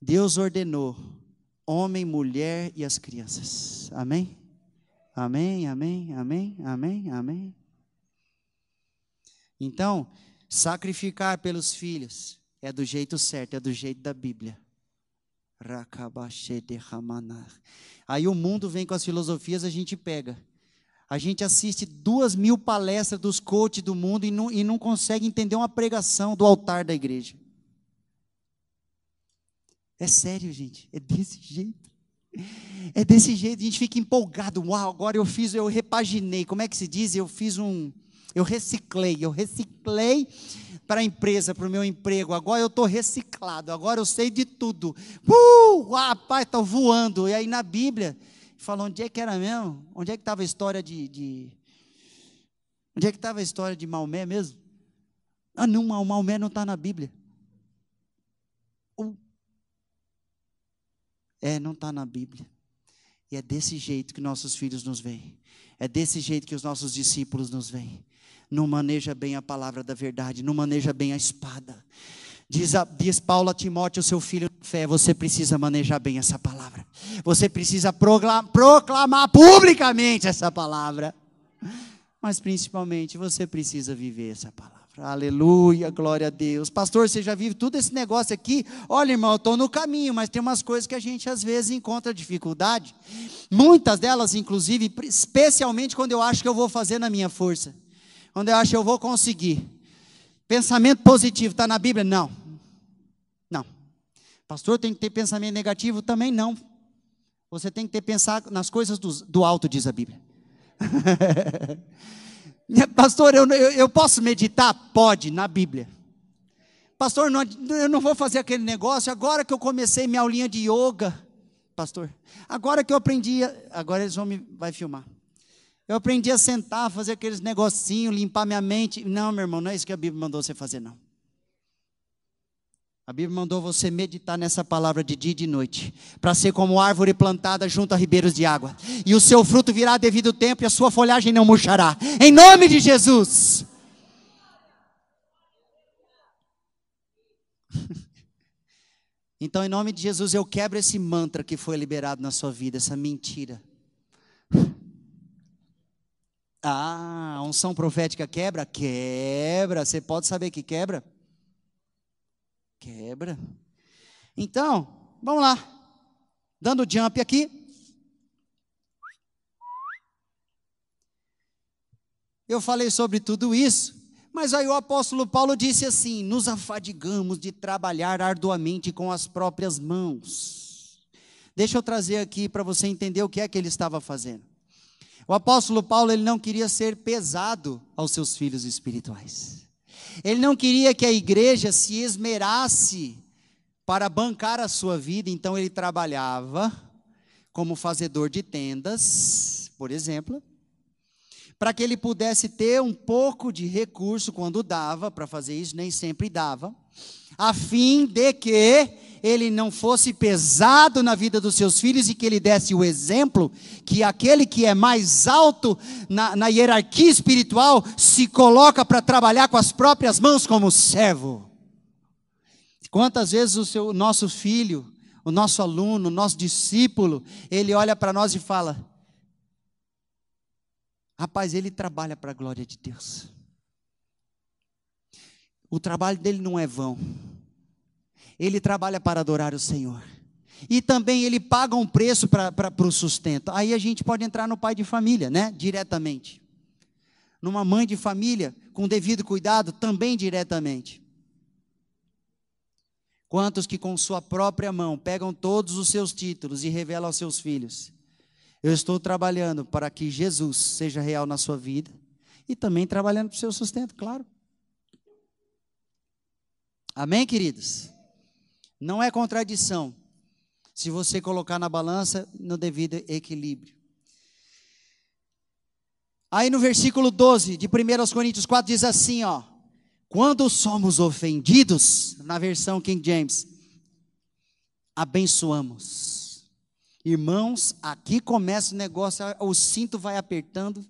Deus ordenou homem, mulher e as crianças. Amém? Amém, amém, amém, amém, amém. Então, sacrificar pelos filhos é do jeito certo, é do jeito da Bíblia. Aí o mundo vem com as filosofias, a gente pega. A gente assiste duas mil palestras dos coaches do mundo e não, e não consegue entender uma pregação do altar da igreja. É sério, gente. É desse jeito. É desse jeito. A gente fica empolgado. Uau, agora eu fiz, eu repaginei. Como é que se diz? Eu fiz um eu reciclei, eu reciclei para a empresa, para o meu emprego. Agora eu estou reciclado, agora eu sei de tudo. Uh, rapaz, estou voando. E aí na Bíblia, fala onde é que era mesmo? Onde é que estava a história de, de. Onde é que estava a história de Maomé mesmo? Ah, não, Maomé não está na Bíblia. É, não está na Bíblia. E é desse jeito que nossos filhos nos veem. É desse jeito que os nossos discípulos nos veem não maneja bem a palavra da verdade, não maneja bem a espada. Diz, diz Paulo a Timóteo, seu filho de fé, você precisa manejar bem essa palavra. Você precisa proclamar, proclamar publicamente essa palavra. Mas principalmente você precisa viver essa palavra. Aleluia, glória a Deus. Pastor, você já vive tudo esse negócio aqui? Olha, irmão, eu estou no caminho, mas tem umas coisas que a gente às vezes encontra dificuldade. Muitas delas, inclusive, especialmente quando eu acho que eu vou fazer na minha força quando eu acho que eu vou conseguir. Pensamento positivo está na Bíblia? Não. Não. Pastor, tem que ter pensamento negativo? Também não. Você tem que ter pensar nas coisas do, do alto, diz a Bíblia. Pastor, eu, eu, eu, posso meditar? Pode, na Bíblia. Pastor, não, eu não vou fazer aquele negócio agora que eu comecei minha aulinha de yoga. Pastor, agora que eu aprendi, agora eles vão me vai filmar. Eu aprendi a sentar, fazer aqueles negocinhos, limpar minha mente. Não, meu irmão, não é isso que a Bíblia mandou você fazer, não. A Bíblia mandou você meditar nessa palavra de dia e de noite, para ser como árvore plantada junto a ribeiros de água, e o seu fruto virá devido tempo e a sua folhagem não murchará. Em nome de Jesus. Então, em nome de Jesus, eu quebro esse mantra que foi liberado na sua vida, essa mentira. Ah, a unção profética quebra? Quebra. Você pode saber que quebra? Quebra. Então, vamos lá. Dando jump aqui. Eu falei sobre tudo isso, mas aí o apóstolo Paulo disse assim: nos afadigamos de trabalhar arduamente com as próprias mãos. Deixa eu trazer aqui para você entender o que é que ele estava fazendo. O apóstolo Paulo ele não queria ser pesado aos seus filhos espirituais. Ele não queria que a igreja se esmerasse para bancar a sua vida, então ele trabalhava como fazedor de tendas, por exemplo, para que ele pudesse ter um pouco de recurso quando dava para fazer isso, nem sempre dava, a fim de que ele não fosse pesado na vida dos seus filhos e que ele desse o exemplo que aquele que é mais alto na, na hierarquia espiritual se coloca para trabalhar com as próprias mãos como servo. Quantas vezes o seu, nosso filho, o nosso aluno, o nosso discípulo, ele olha para nós e fala: Rapaz, ele trabalha para a glória de Deus. O trabalho dele não é vão ele trabalha para adorar o Senhor. E também ele paga um preço para o sustento. Aí a gente pode entrar no pai de família, né? Diretamente. Numa mãe de família, com devido cuidado, também diretamente. Quantos que com sua própria mão pegam todos os seus títulos e revelam aos seus filhos? Eu estou trabalhando para que Jesus seja real na sua vida e também trabalhando para o seu sustento, claro. Amém, queridos? Não é contradição. Se você colocar na balança no devido equilíbrio. Aí no versículo 12 de 1 Coríntios 4 diz assim, ó: Quando somos ofendidos, na versão King James, abençoamos. Irmãos, aqui começa o negócio, o cinto vai apertando.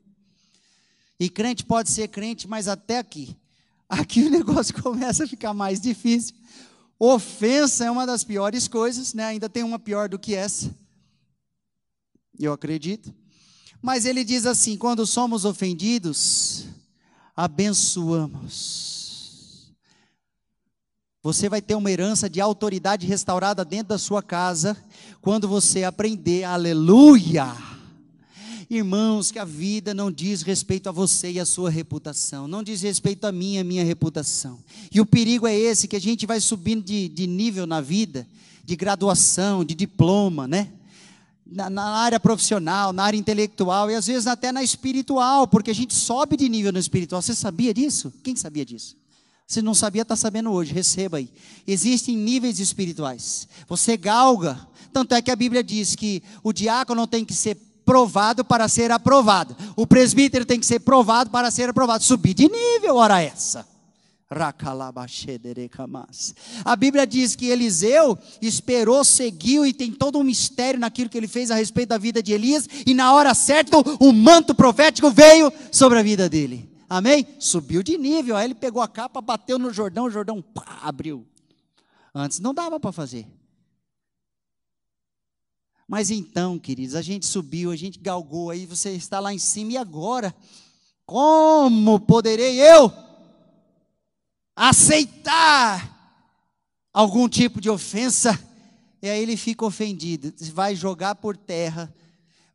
E crente pode ser crente, mas até aqui. Aqui o negócio começa a ficar mais difícil. Ofensa é uma das piores coisas, né? ainda tem uma pior do que essa. Eu acredito. Mas ele diz assim: quando somos ofendidos, abençoamos. Você vai ter uma herança de autoridade restaurada dentro da sua casa quando você aprender, aleluia Irmãos, que a vida não diz respeito a você e a sua reputação, não diz respeito a mim e a minha reputação. E o perigo é esse, que a gente vai subindo de, de nível na vida, de graduação, de diploma, né? Na, na, área profissional, na área intelectual e às vezes até na espiritual, porque a gente sobe de nível no espiritual. Você sabia disso? Quem sabia disso? Se não sabia, está sabendo hoje, receba aí. Existem níveis espirituais. Você galga. Tanto é que a Bíblia diz que o diácono tem que ser provado para ser aprovado. O presbítero tem que ser provado para ser aprovado. Subir de nível, ora essa. A Bíblia diz que Eliseu esperou, seguiu e tem todo um mistério naquilo que ele fez a respeito da vida de Elias, e na hora certa o manto profético veio sobre a vida dele. Amém? Subiu de nível, aí ele pegou a capa, bateu no Jordão, o Jordão pá, abriu. Antes não dava para fazer. Mas então, queridos, a gente subiu, a gente galgou, aí você está lá em cima, e agora? Como poderei eu aceitar algum tipo de ofensa? E aí ele fica ofendido, vai jogar por terra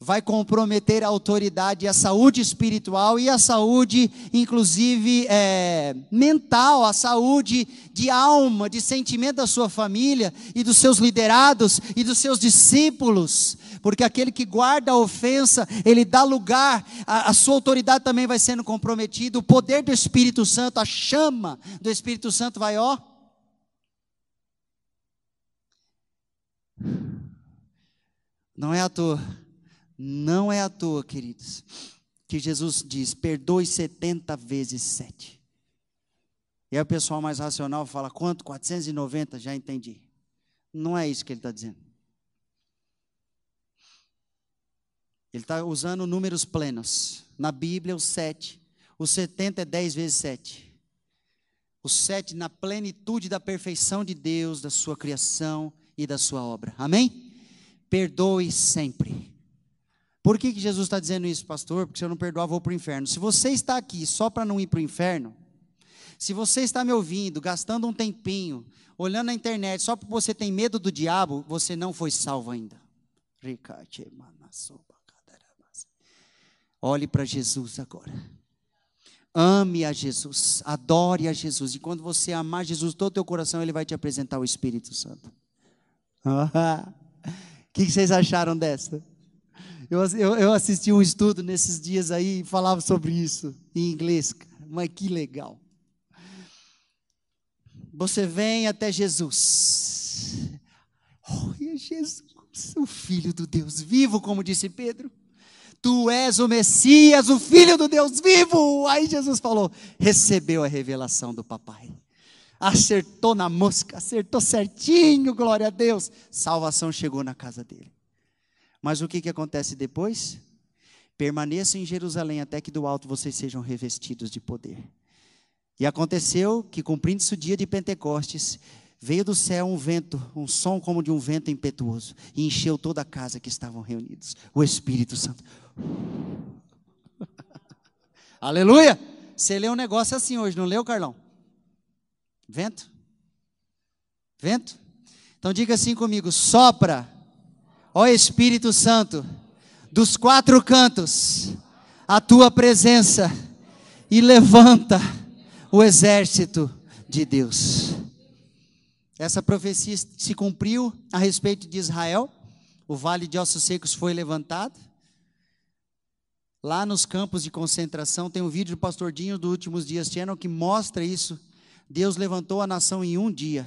vai comprometer a autoridade, a saúde espiritual e a saúde, inclusive, é, mental, a saúde de alma, de sentimento da sua família e dos seus liderados e dos seus discípulos, porque aquele que guarda a ofensa, ele dá lugar, a, a, sua autoridade também vai sendo comprometida, o poder do Espírito Santo, a chama do Espírito Santo vai, ó. Não é à toa, não é à toa, queridos, que Jesus diz: perdoe 70 vezes 7. E aí o pessoal mais racional fala: quanto? 490, já entendi. Não é isso que ele está dizendo. Ele está usando números plenos. Na Bíblia, o 7. O 70 é 10 vezes 7. O 7 na plenitude da perfeição de Deus, da sua criação e da sua obra. Amém? Perdoe sempre. Por que, que Jesus está dizendo isso, pastor? Porque se eu não perdoar, vou para o inferno. Se você está aqui só para não ir para o inferno, se você está me ouvindo, gastando um tempinho, olhando na internet, só porque você tem medo do diabo, você não foi salvo ainda. Olhe para Jesus agora. Ame a Jesus, adore a Jesus. E quando você amar Jesus todo o teu coração, Ele vai te apresentar o Espírito Santo. O que, que vocês acharam dessa? Eu, eu, eu, assisti um estudo nesses dias aí e falava sobre isso em inglês. Mas que legal. Você vem até Jesus. Olha, Jesus, o Filho do Deus vivo, como disse Pedro. Tu és o Messias, o Filho do Deus vivo. Aí Jesus falou: recebeu a revelação do papai. Acertou na mosca, acertou certinho, glória a Deus. Salvação chegou na casa dele. Mas o que, que acontece depois? Permaneçam em Jerusalém até que do alto vocês sejam revestidos de poder. E aconteceu que, cumprindo-se o dia de Pentecostes, veio do céu um vento, um som como de um vento impetuoso, e encheu toda a casa que estavam reunidos. O Espírito Santo. Aleluia! Você leu um negócio assim hoje, não leu, Carlão? Vento? Vento? Então diga assim comigo: sopra, ó Espírito Santo, dos quatro cantos, a tua presença, e levanta o exército de Deus. Essa profecia se cumpriu a respeito de Israel. O vale de ossos secos foi levantado. Lá nos campos de concentração tem um vídeo do pastor Dinho do Últimos Dias Channel que mostra isso. Deus levantou a nação em um dia.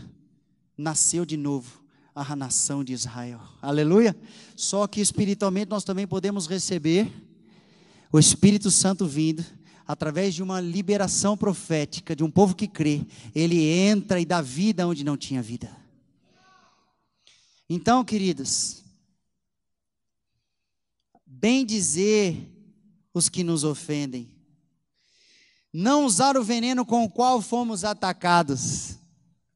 Nasceu de novo a nação de Israel. Aleluia. Só que espiritualmente nós também podemos receber o Espírito Santo vindo através de uma liberação profética de um povo que crê, ele entra e dá vida onde não tinha vida. Então, queridos, bem dizer os que nos ofendem, não usar o veneno com o qual fomos atacados,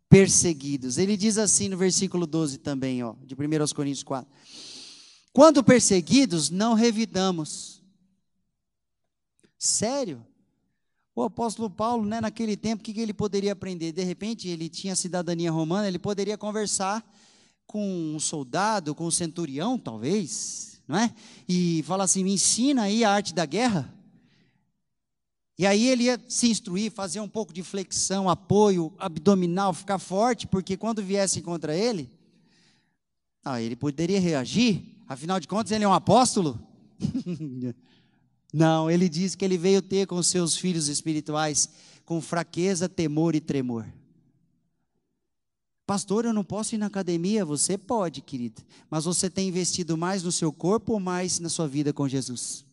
perseguidos. Ele diz assim no versículo 12 também, ó, de 1 Coríntios 4. Quando perseguidos, não revidamos Sério? O apóstolo Paulo, né, naquele tempo, o que, que ele poderia aprender? De repente, ele tinha cidadania romana, ele poderia conversar com um soldado, com um centurião, talvez, não é? E falar assim: me ensina aí a arte da guerra. E aí ele ia se instruir, fazer um pouco de flexão, apoio abdominal, ficar forte, porque quando viesse contra ele, ah, ele poderia reagir, afinal de contas ele é um apóstolo. Não, ele diz que ele veio ter com seus filhos espirituais com fraqueza, temor e tremor. Pastor, eu não posso ir na academia? Você pode, querido. Mas você tem investido mais no seu corpo ou mais na sua vida com Jesus?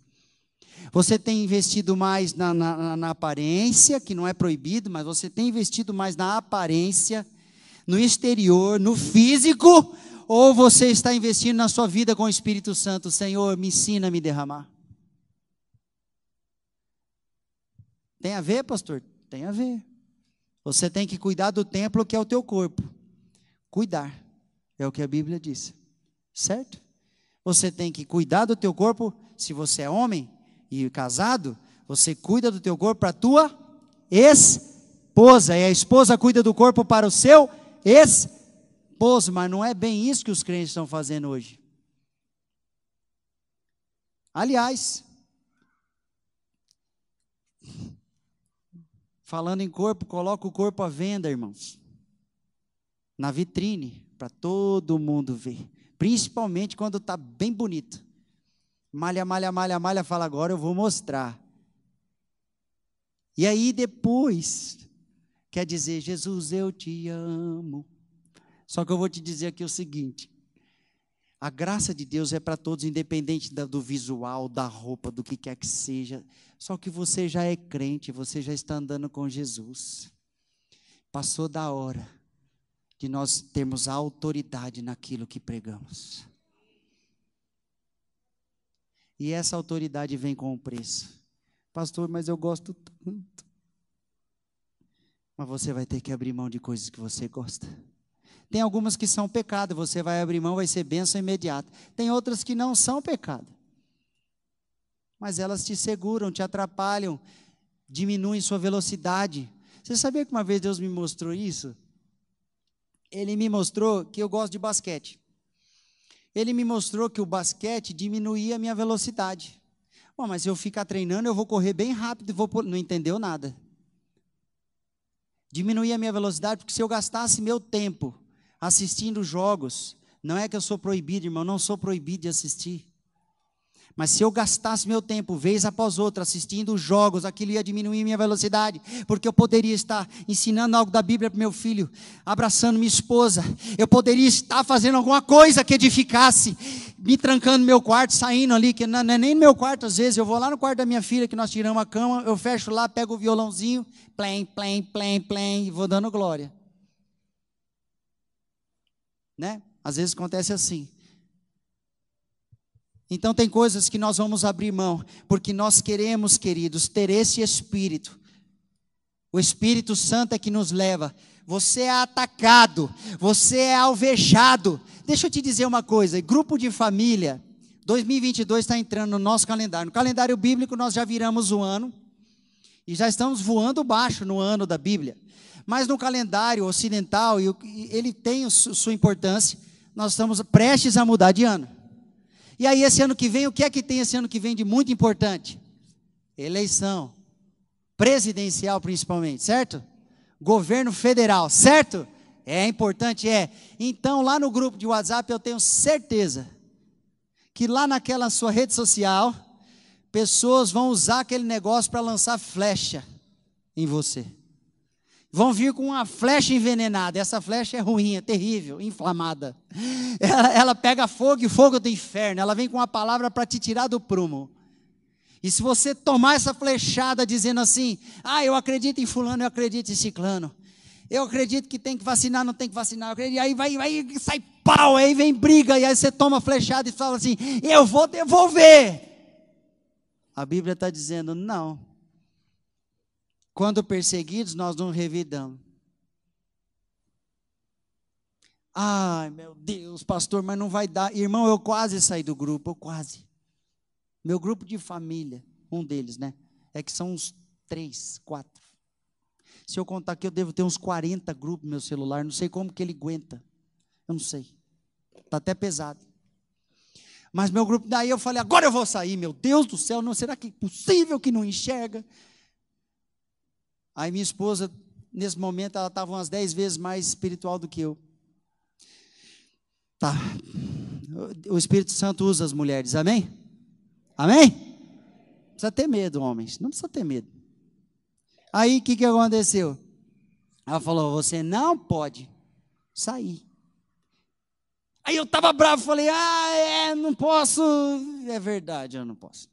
Você tem investido mais na, na, na aparência, que não é proibido, mas você tem investido mais na aparência, no exterior, no físico, ou você está investindo na sua vida com o Espírito Santo? Senhor, me ensina a me derramar. Tem a ver, pastor? Tem a ver. Você tem que cuidar do templo que é o teu corpo. Cuidar. É o que a Bíblia diz. Certo? Você tem que cuidar do teu corpo, se você é homem e casado, você cuida do teu corpo para a tua esposa. E a esposa cuida do corpo para o seu esposo. Mas não é bem isso que os crentes estão fazendo hoje. Aliás, Falando em corpo, coloca o corpo à venda, irmãos. Na vitrine, para todo mundo ver. Principalmente quando está bem bonito. Malha, malha, malha, malha, fala agora eu vou mostrar. E aí depois, quer dizer, Jesus, eu te amo. Só que eu vou te dizer aqui o seguinte: a graça de Deus é para todos, independente do visual, da roupa, do que quer que seja. Só que você já é crente, você já está andando com Jesus. Passou da hora de nós termos autoridade naquilo que pregamos. E essa autoridade vem com o preço. Pastor, mas eu gosto tanto. Mas você vai ter que abrir mão de coisas que você gosta. Tem algumas que são pecado, você vai abrir mão, vai ser bênção imediata. Tem outras que não são pecado. Mas elas te seguram, te atrapalham, diminuem sua velocidade. Você sabia que uma vez Deus me mostrou isso? Ele me mostrou que eu gosto de basquete. Ele me mostrou que o basquete diminuía a minha velocidade. Bom, mas se eu ficar treinando, eu vou correr bem rápido e vou. Não entendeu nada. Diminuía a minha velocidade, porque se eu gastasse meu tempo assistindo jogos. Não é que eu sou proibido, irmão, não sou proibido de assistir. Mas se eu gastasse meu tempo, vez após outra, assistindo jogos, aquilo ia diminuir minha velocidade, porque eu poderia estar ensinando algo da Bíblia para meu filho, abraçando minha esposa, eu poderia estar fazendo alguma coisa que edificasse, me trancando no meu quarto, saindo ali, que não é nem no meu quarto às vezes, eu vou lá no quarto da minha filha, que nós tiramos a cama, eu fecho lá, pego o violãozinho, plém, plém, plém, plém, e vou dando glória né? Às vezes acontece assim. Então tem coisas que nós vamos abrir mão, porque nós queremos, queridos, ter esse espírito. O Espírito Santo é que nos leva. Você é atacado, você é alvejado. Deixa eu te dizer uma coisa: grupo de família, 2022 está entrando no nosso calendário. No calendário bíblico nós já viramos o ano e já estamos voando baixo no ano da Bíblia. Mas no calendário ocidental, ele tem sua importância, nós estamos prestes a mudar de ano. E aí, esse ano que vem, o que é que tem esse ano que vem de muito importante? Eleição. Presidencial, principalmente, certo? Governo federal, certo? É importante, é. Então, lá no grupo de WhatsApp, eu tenho certeza que lá naquela sua rede social, pessoas vão usar aquele negócio para lançar flecha em você vão vir com uma flecha envenenada. Essa flecha é ruim, é terrível, inflamada. Ela, ela pega fogo e fogo do inferno. Ela vem com uma palavra para te tirar do prumo. E se você tomar essa flechada dizendo assim: Ah, eu acredito em Fulano, eu acredito em Ciclano. Eu acredito que tem que vacinar, não tem que vacinar. E aí vai, vai, sai pau, aí vem briga. E aí você toma flechada e fala assim: Eu vou devolver. A Bíblia está dizendo: Não. Quando perseguidos, nós não revidamos. Ai, meu Deus, pastor, mas não vai dar. Irmão, eu quase saí do grupo, eu quase. Meu grupo de família, um deles, né? É que são uns três, quatro. Se eu contar aqui, eu devo ter uns 40 grupos no meu celular. Não sei como que ele aguenta. Eu não sei. Está até pesado. Mas meu grupo, daí eu falei, agora eu vou sair, meu Deus do céu, não será que é possível que não enxerga? Aí minha esposa, nesse momento, ela estava umas dez vezes mais espiritual do que eu. Tá. O Espírito Santo usa as mulheres, amém? Amém? Não precisa ter medo, homens. Não precisa ter medo. Aí o que, que aconteceu? Ela falou: Você não pode sair. Aí eu estava bravo, falei: Ah, é, não posso. É verdade, eu não posso.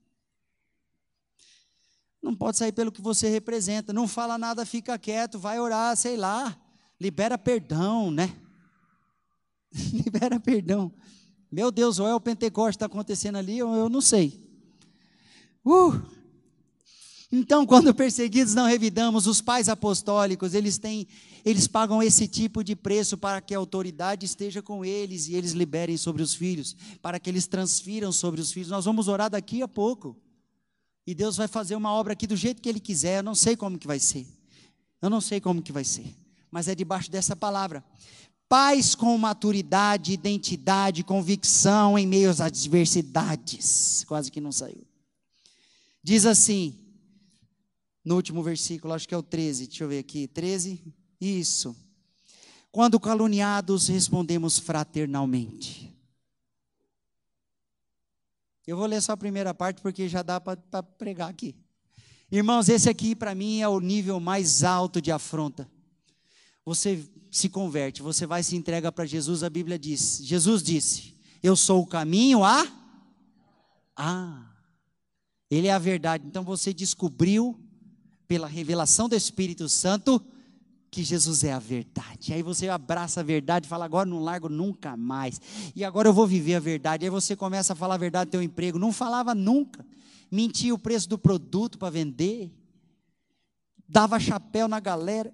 Não pode sair pelo que você representa. Não fala nada, fica quieto, vai orar, sei lá. Libera perdão, né? Libera perdão. Meu Deus, ou é o Pentecoste está acontecendo ali, ou eu não sei. Uh! Então, quando perseguidos não revidamos, os pais apostólicos, eles têm, eles pagam esse tipo de preço para que a autoridade esteja com eles e eles liberem sobre os filhos, para que eles transfiram sobre os filhos. Nós vamos orar daqui a pouco. E Deus vai fazer uma obra aqui do jeito que Ele quiser. Eu não sei como que vai ser. Eu não sei como que vai ser. Mas é debaixo dessa palavra. Paz com maturidade, identidade, convicção em meio às adversidades. Quase que não saiu. Diz assim, no último versículo, acho que é o 13. Deixa eu ver aqui. 13. Isso. Quando caluniados, respondemos fraternalmente. Eu vou ler só a primeira parte porque já dá para pregar aqui. Irmãos, esse aqui para mim é o nível mais alto de afronta. Você se converte, você vai se entrega para Jesus, a Bíblia diz. Jesus disse: Eu sou o caminho a Ah. Ele é a verdade. Então você descobriu pela revelação do Espírito Santo que Jesus é a verdade. Aí você abraça a verdade e fala: agora não largo nunca mais. E agora eu vou viver a verdade. Aí você começa a falar a verdade do teu emprego. Não falava nunca. Mentia o preço do produto para vender. Dava chapéu na galera.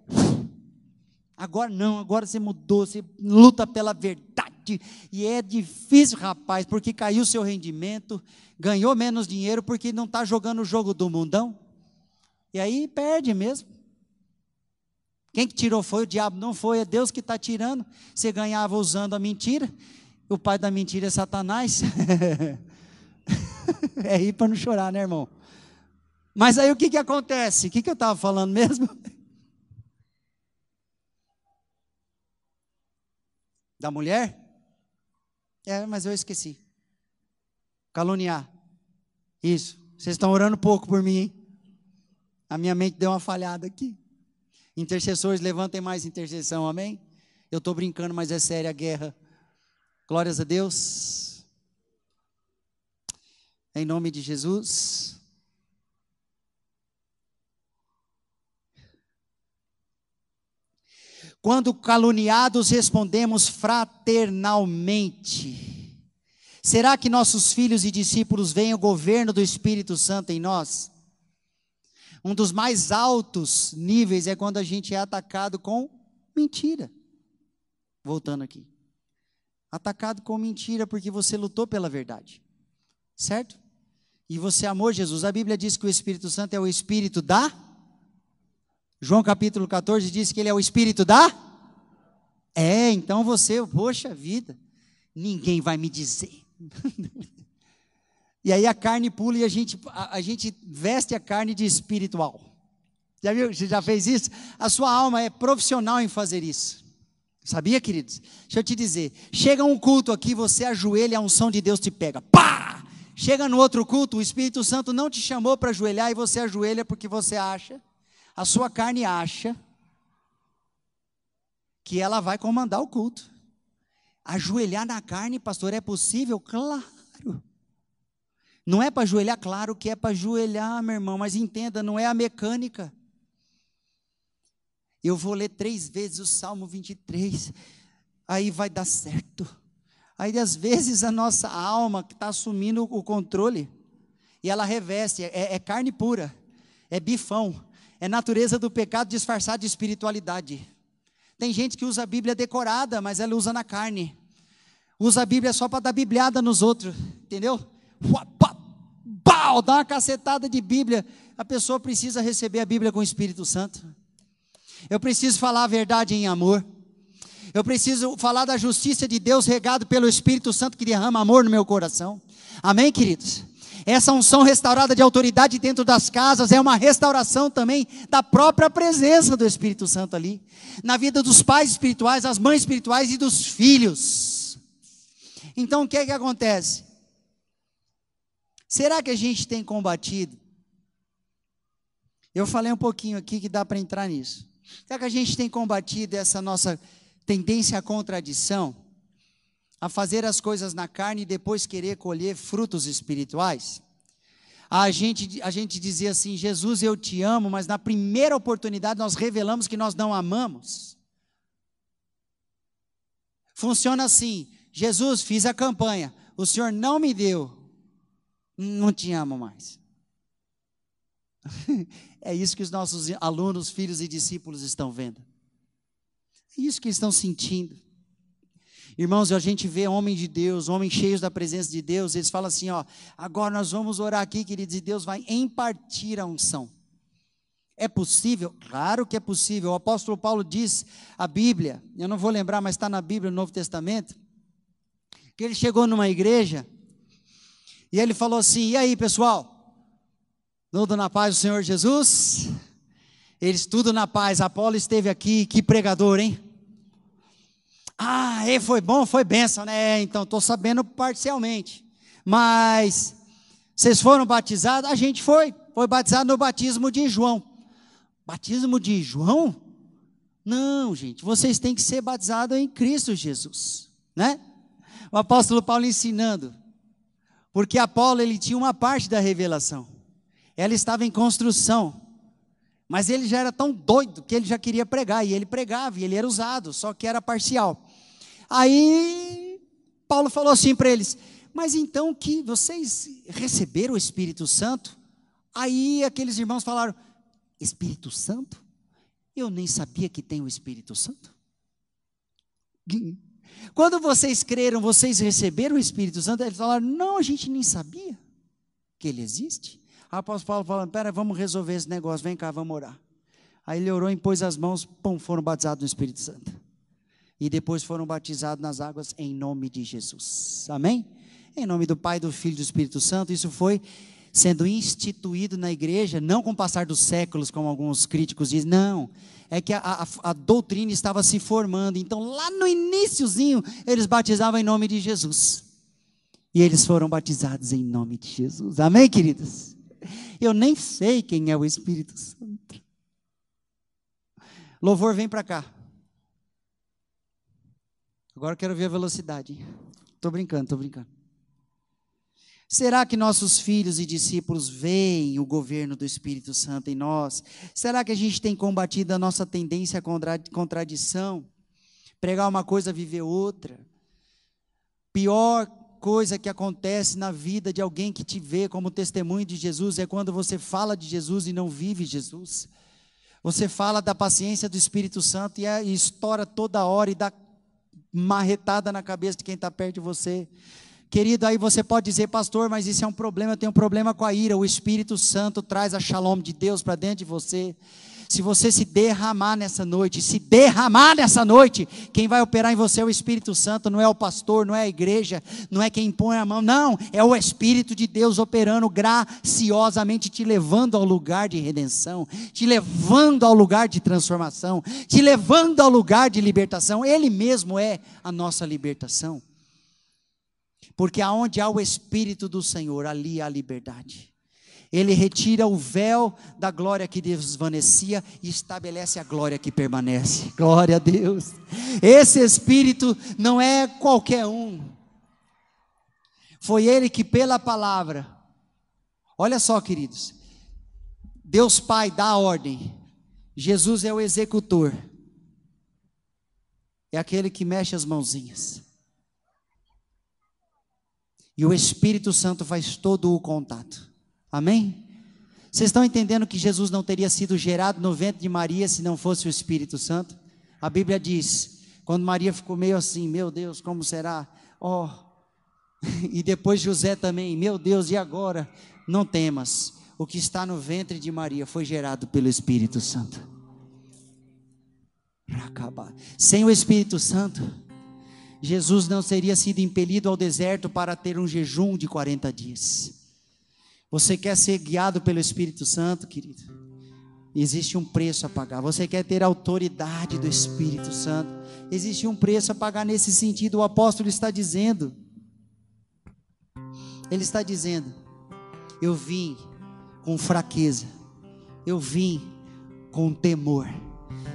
Agora não, agora você mudou, você luta pela verdade. E é difícil, rapaz, porque caiu o seu rendimento, ganhou menos dinheiro porque não está jogando o jogo do mundão. E aí perde mesmo. Quem que tirou foi o diabo, não foi, é Deus que está tirando. Você ganhava usando a mentira, o pai da mentira é Satanás. é rir para não chorar, né, irmão? Mas aí o que, que acontece? O que, que eu estava falando mesmo? Da mulher? É, mas eu esqueci. Caluniar. Isso. Vocês estão orando pouco por mim, hein? A minha mente deu uma falhada aqui. Intercessores, levantem mais intercessão, amém? Eu estou brincando, mas é séria a guerra. Glórias a Deus. Em nome de Jesus. Quando caluniados, respondemos fraternalmente. Será que nossos filhos e discípulos veem o governo do Espírito Santo em nós? Um dos mais altos níveis é quando a gente é atacado com mentira. Voltando aqui. Atacado com mentira porque você lutou pela verdade. Certo? E você amou Jesus. A Bíblia diz que o Espírito Santo é o Espírito da. João capítulo 14 diz que ele é o Espírito da. É, então você, poxa vida, ninguém vai me dizer. E aí a carne pula e a gente, a, a gente veste a carne de espiritual. Já viu? Você já fez isso? A sua alma é profissional em fazer isso. Sabia, queridos? Deixa eu te dizer. Chega um culto aqui, você ajoelha, a unção de Deus te pega. Pá! Chega no outro culto, o Espírito Santo não te chamou para ajoelhar e você ajoelha porque você acha, a sua carne acha, que ela vai comandar o culto. Ajoelhar na carne, pastor, é possível? Claro. Não é para ajoelhar, claro que é para ajoelhar, meu irmão, mas entenda, não é a mecânica. Eu vou ler três vezes o Salmo 23, aí vai dar certo. Aí às vezes a nossa alma que está assumindo o controle, e ela reveste, é, é carne pura, é bifão, é natureza do pecado disfarçada de espiritualidade. Tem gente que usa a Bíblia decorada, mas ela usa na carne. Usa a Bíblia só para dar bibliada nos outros, entendeu? Pau, dá uma cacetada de Bíblia. A pessoa precisa receber a Bíblia com o Espírito Santo. Eu preciso falar a verdade em amor. Eu preciso falar da justiça de Deus regado pelo Espírito Santo que derrama amor no meu coração. Amém, queridos? Essa unção restaurada de autoridade dentro das casas é uma restauração também da própria presença do Espírito Santo ali, na vida dos pais espirituais, das mães espirituais e dos filhos. Então o que é que acontece? Será que a gente tem combatido? Eu falei um pouquinho aqui que dá para entrar nisso. Será que a gente tem combatido essa nossa tendência à contradição? A fazer as coisas na carne e depois querer colher frutos espirituais? A gente, a gente dizia assim: Jesus, eu te amo, mas na primeira oportunidade nós revelamos que nós não amamos. Funciona assim: Jesus, fiz a campanha, o Senhor não me deu, não te amo mais. É isso que os nossos alunos, filhos e discípulos estão vendo. É isso que estão sentindo. Irmãos, a gente vê homens de Deus, homens cheios da presença de Deus, eles falam assim: ó, agora nós vamos orar aqui, queridos, e Deus vai impartir a unção. É possível? Claro que é possível. O apóstolo Paulo diz, a Bíblia, eu não vou lembrar, mas está na Bíblia, no Novo Testamento, que ele chegou numa igreja e ele falou assim: E aí, pessoal? Tudo na paz do Senhor Jesus? Eles tudo na paz. Apolo esteve aqui, que pregador, hein? Ah, e foi bom, foi benção, né? Então, estou sabendo parcialmente. Mas Vocês foram batizados? A gente foi. Foi batizado no batismo de João. Batismo de João? Não, gente. Vocês têm que ser batizados em Cristo Jesus, né? O apóstolo Paulo ensinando. Porque Apolo ele tinha uma parte da revelação. Ela estava em construção. Mas ele já era tão doido que ele já queria pregar, e ele pregava, e ele era usado, só que era parcial. Aí Paulo falou assim para eles: Mas então que vocês receberam o Espírito Santo? Aí aqueles irmãos falaram: Espírito Santo? Eu nem sabia que tem o Espírito Santo. Quando vocês creram, vocês receberam o Espírito Santo? Eles falaram: Não, a gente nem sabia que ele existe. Apóstolo Paulo falando: Pera, vamos resolver esse negócio, vem cá, vamos orar. Aí ele orou, impôs as mãos, pum, foram batizados no Espírito Santo. E depois foram batizados nas águas em nome de Jesus. Amém? Em nome do Pai, do Filho e do Espírito Santo. Isso foi sendo instituído na igreja, não com o passar dos séculos, como alguns críticos dizem, não. É que a, a, a doutrina estava se formando. Então, lá no iníciozinho, eles batizavam em nome de Jesus. E eles foram batizados em nome de Jesus. Amém, queridos? Eu nem sei quem é o Espírito Santo. Louvor, vem para cá. Agora eu quero ver a velocidade. Estou brincando, estou brincando. Será que nossos filhos e discípulos veem o governo do Espírito Santo em nós? Será que a gente tem combatido a nossa tendência à contradição? Pregar uma coisa, viver outra? Pior coisa que acontece na vida de alguém que te vê como testemunho de Jesus é quando você fala de Jesus e não vive Jesus. Você fala da paciência do Espírito Santo e, é, e estoura toda hora e dá marretada na cabeça de quem está perto de você. Querido, aí você pode dizer, pastor, mas isso é um problema, eu tenho um problema com a ira. O Espírito Santo traz a shalom de Deus para dentro de você. Se você se derramar nessa noite, se derramar nessa noite, quem vai operar em você é o Espírito Santo, não é o pastor, não é a igreja, não é quem põe a mão, não, é o Espírito de Deus operando graciosamente, te levando ao lugar de redenção, te levando ao lugar de transformação, te levando ao lugar de libertação. Ele mesmo é a nossa libertação. Porque aonde há o Espírito do Senhor, ali há liberdade. Ele retira o véu da glória que desvanecia e estabelece a glória que permanece. Glória a Deus. Esse Espírito não é qualquer um. Foi ele que, pela palavra, olha só, queridos, Deus Pai dá a ordem, Jesus é o executor, é aquele que mexe as mãozinhas, e o Espírito Santo faz todo o contato. Amém? Vocês estão entendendo que Jesus não teria sido gerado no ventre de Maria se não fosse o Espírito Santo? A Bíblia diz, quando Maria ficou meio assim, meu Deus, como será? Oh, e depois José também, meu Deus, e agora? Não temas, o que está no ventre de Maria foi gerado pelo Espírito Santo. Sem o Espírito Santo, Jesus não seria sido impelido ao deserto para ter um jejum de 40 dias. Você quer ser guiado pelo Espírito Santo, querido? Existe um preço a pagar. Você quer ter autoridade do Espírito Santo? Existe um preço a pagar nesse sentido. O apóstolo está dizendo. Ele está dizendo: Eu vim com fraqueza. Eu vim com temor.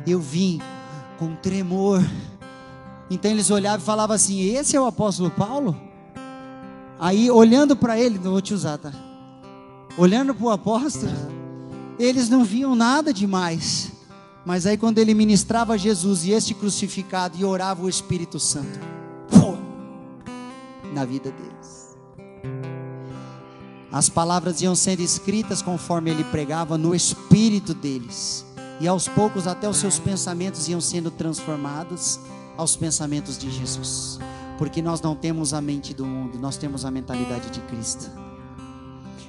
Eu vim com tremor. Então eles olhavam e falavam assim: Esse é o apóstolo Paulo? Aí olhando para ele, não vou te usar, tá? olhando para o apóstolo, eles não viam nada demais. Mas aí quando ele ministrava Jesus e este crucificado e orava o Espírito Santo, pô, na vida deles. As palavras iam sendo escritas conforme ele pregava no espírito deles. E aos poucos até os seus pensamentos iam sendo transformados aos pensamentos de Jesus. Porque nós não temos a mente do mundo, nós temos a mentalidade de Cristo.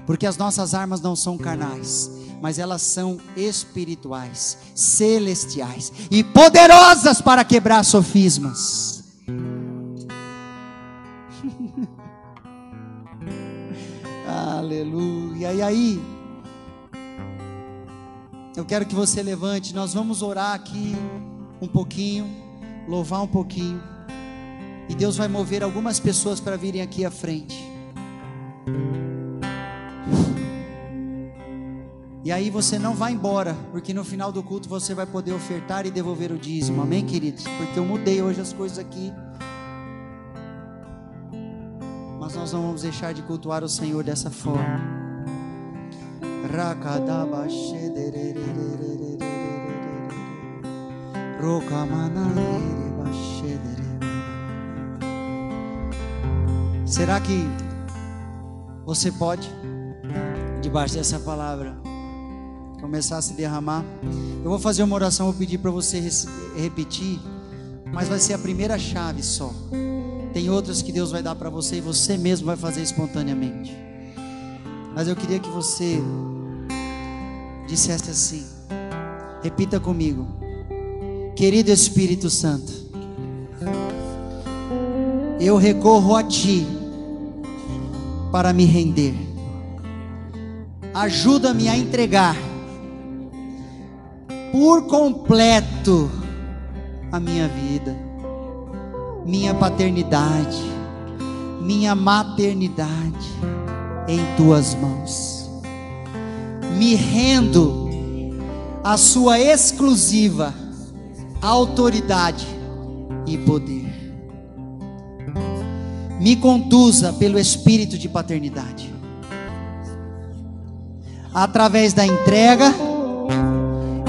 Porque as nossas armas não são carnais, mas elas são espirituais, celestiais e poderosas para quebrar sofismas. Aleluia. E aí, eu quero que você levante, nós vamos orar aqui um pouquinho, louvar um pouquinho. E Deus vai mover algumas pessoas para virem aqui à frente. E aí você não vai embora, porque no final do culto você vai poder ofertar e devolver o dízimo. Amém, queridos? Porque eu mudei hoje as coisas aqui. Mas nós não vamos deixar de cultuar o Senhor dessa forma. Será que você pode, debaixo dessa palavra, começar a se derramar? Eu vou fazer uma oração, vou pedir para você repetir, mas vai ser a primeira chave só. Tem outras que Deus vai dar para você e você mesmo vai fazer espontaneamente. Mas eu queria que você dissesse assim: repita comigo, querido Espírito Santo, eu recorro a Ti para me render. Ajuda-me a entregar por completo a minha vida, minha paternidade, minha maternidade em tuas mãos. Me rendo à sua exclusiva autoridade e poder me conduza pelo espírito de paternidade. Através da entrega,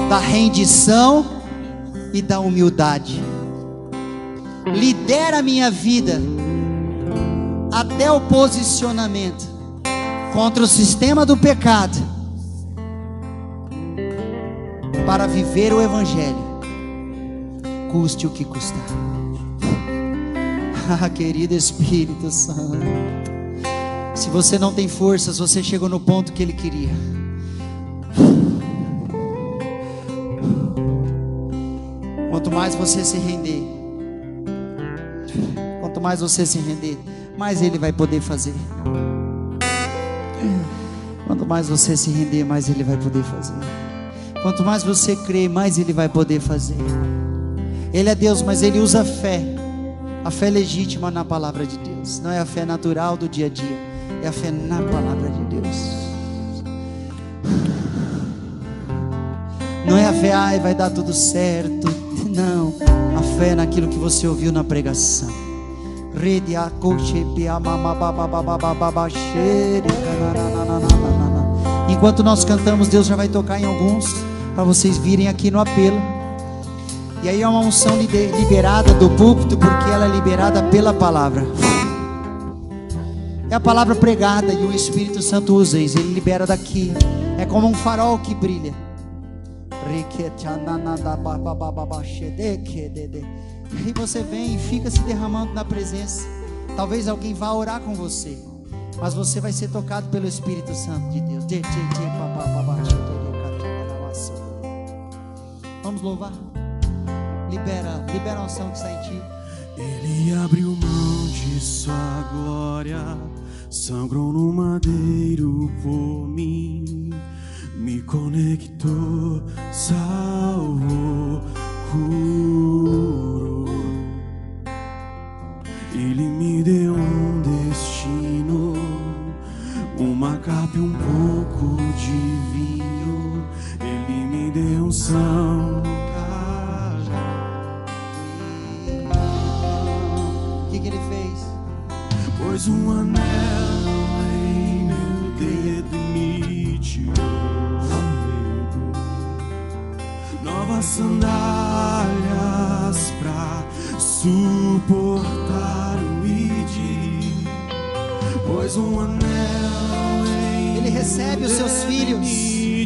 da rendição e da humildade. Lidera minha vida até o posicionamento contra o sistema do pecado para viver o evangelho custe o que custar. Ah, querido Espírito Santo. Se você não tem forças, você chegou no ponto que ele queria. Quanto mais você se render, quanto mais você se render, mais ele vai poder fazer. Quanto mais você se render, mais ele vai poder fazer. Quanto mais você crer, mais ele vai poder fazer. Ele é Deus, mas ele usa fé a fé legítima na palavra de Deus. Não é a fé natural do dia a dia. É a fé na palavra de Deus. Não é a fé, ai, vai dar tudo certo. Não. A fé naquilo que você ouviu na pregação. Enquanto nós cantamos, Deus já vai tocar em alguns. Para vocês virem aqui no apelo. E aí é uma unção liberada do púlpito, porque ela é liberada pela palavra. É a palavra pregada e o Espírito Santo usa isso, ele libera daqui. É como um farol que brilha. E você vem e fica se derramando na presença. Talvez alguém vá orar com você, mas você vai ser tocado pelo Espírito Santo de Deus. Vamos louvar. Libera, libera a unção que está em ti. Ele abriu mão de sua glória, sangrou no madeiro por mim, me conectou, salvou, curou. Ele me deu um destino, uma capa e um pouco de vinho. Ele me deu um são Pois um anel em meu dedo tirou medo. Novas sandálias pra suportar o id. Pois um anel em Ele recebe os seus filhos.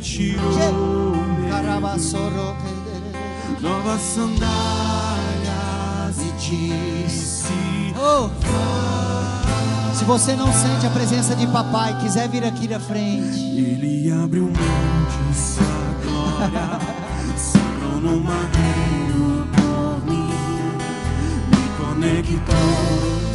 Tirou Novas sandálias e disse: Oh! Se você não sente a presença de papai, quiser vir aqui na frente. Ele abriu mão de sua glória, sangrou no madeiro por mim, me conectou,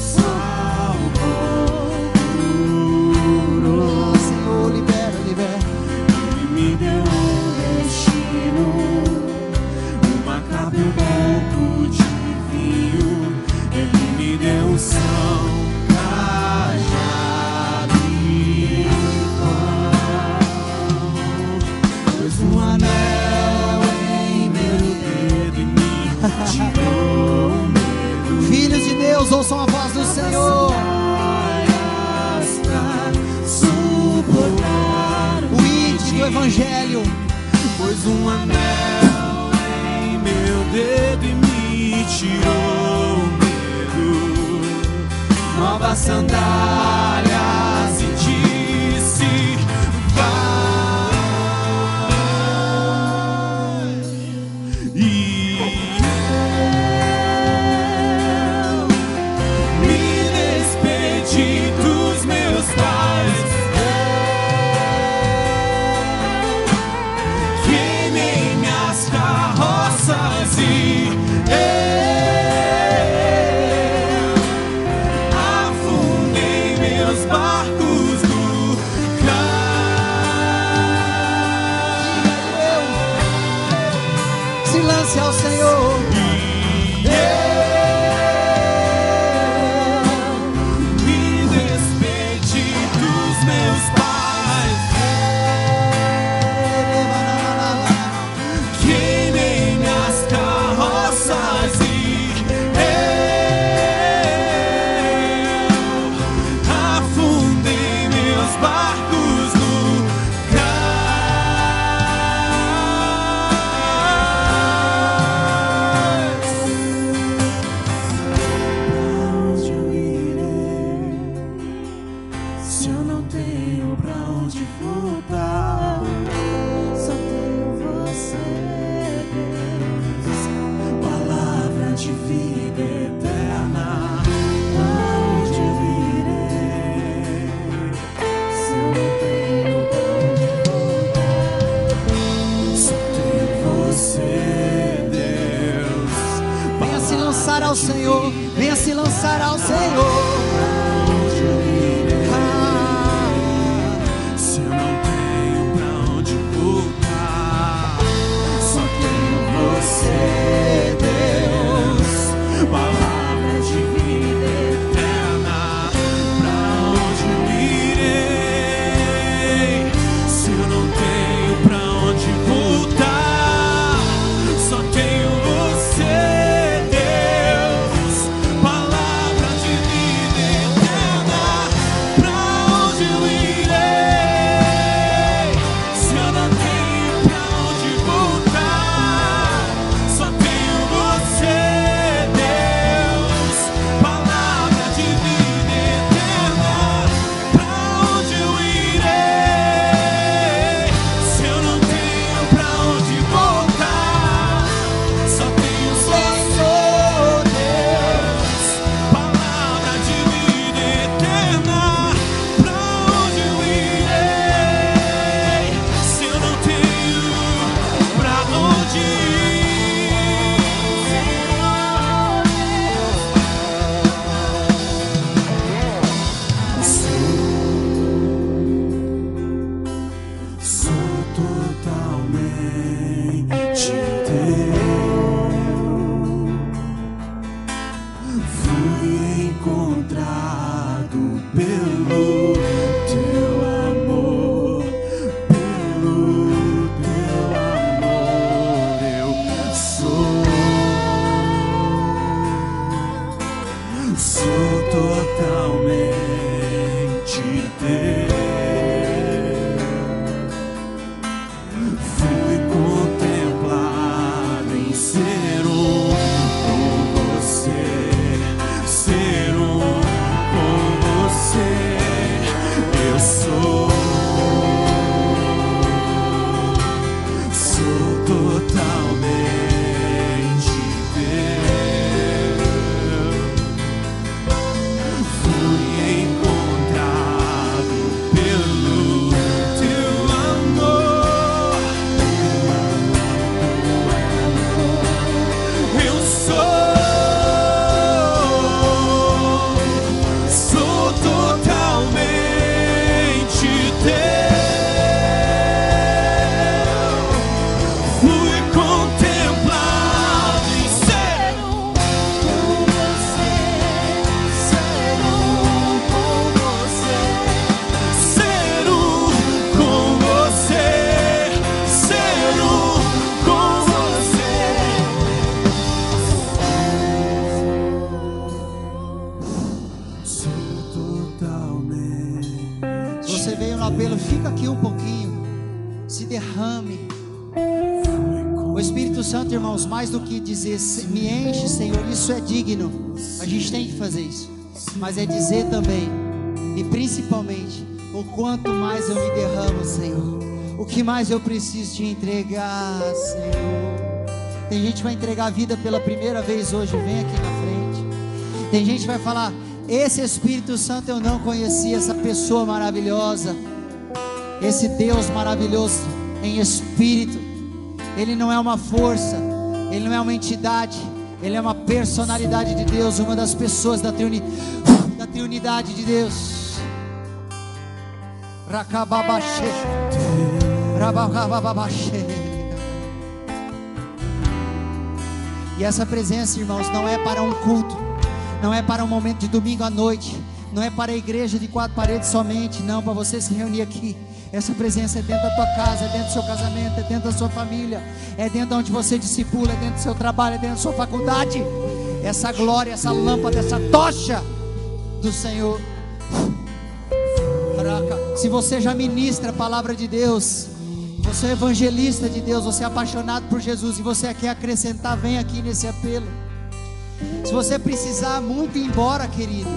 lançar ao Senhor. Venha se lançar ao Senhor. Mas é dizer também, e principalmente, o quanto mais eu me derramo, Senhor. O que mais eu preciso te entregar, Senhor. Tem gente que vai entregar a vida pela primeira vez hoje, vem aqui na frente. Tem gente que vai falar: Esse Espírito Santo eu não conhecia, essa pessoa maravilhosa, esse Deus maravilhoso em espírito. Ele não é uma força, ele não é uma entidade, ele é uma personalidade de Deus, uma das pessoas da, triuni, da triunidade de Deus. Rakababaxê. Rabababaxê. E essa presença, irmãos, não é para um culto, não é para um momento de domingo à noite, não é para a igreja de quatro paredes somente, não, para você se reunir aqui. Essa presença é dentro da tua casa, é dentro do seu casamento, é dentro da sua família, é dentro onde você discipula, é dentro do seu trabalho, é dentro da sua faculdade. Essa glória, essa lâmpada, essa tocha do Senhor. Se você já ministra a palavra de Deus, você é evangelista de Deus, você é apaixonado por Jesus e você quer acrescentar, vem aqui nesse apelo. Se você precisar muito ir embora, querido,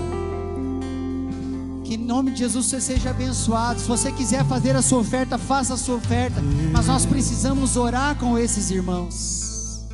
que em nome de Jesus você seja abençoado. Se você quiser fazer a sua oferta, faça a sua oferta. Mas nós precisamos orar com esses irmãos.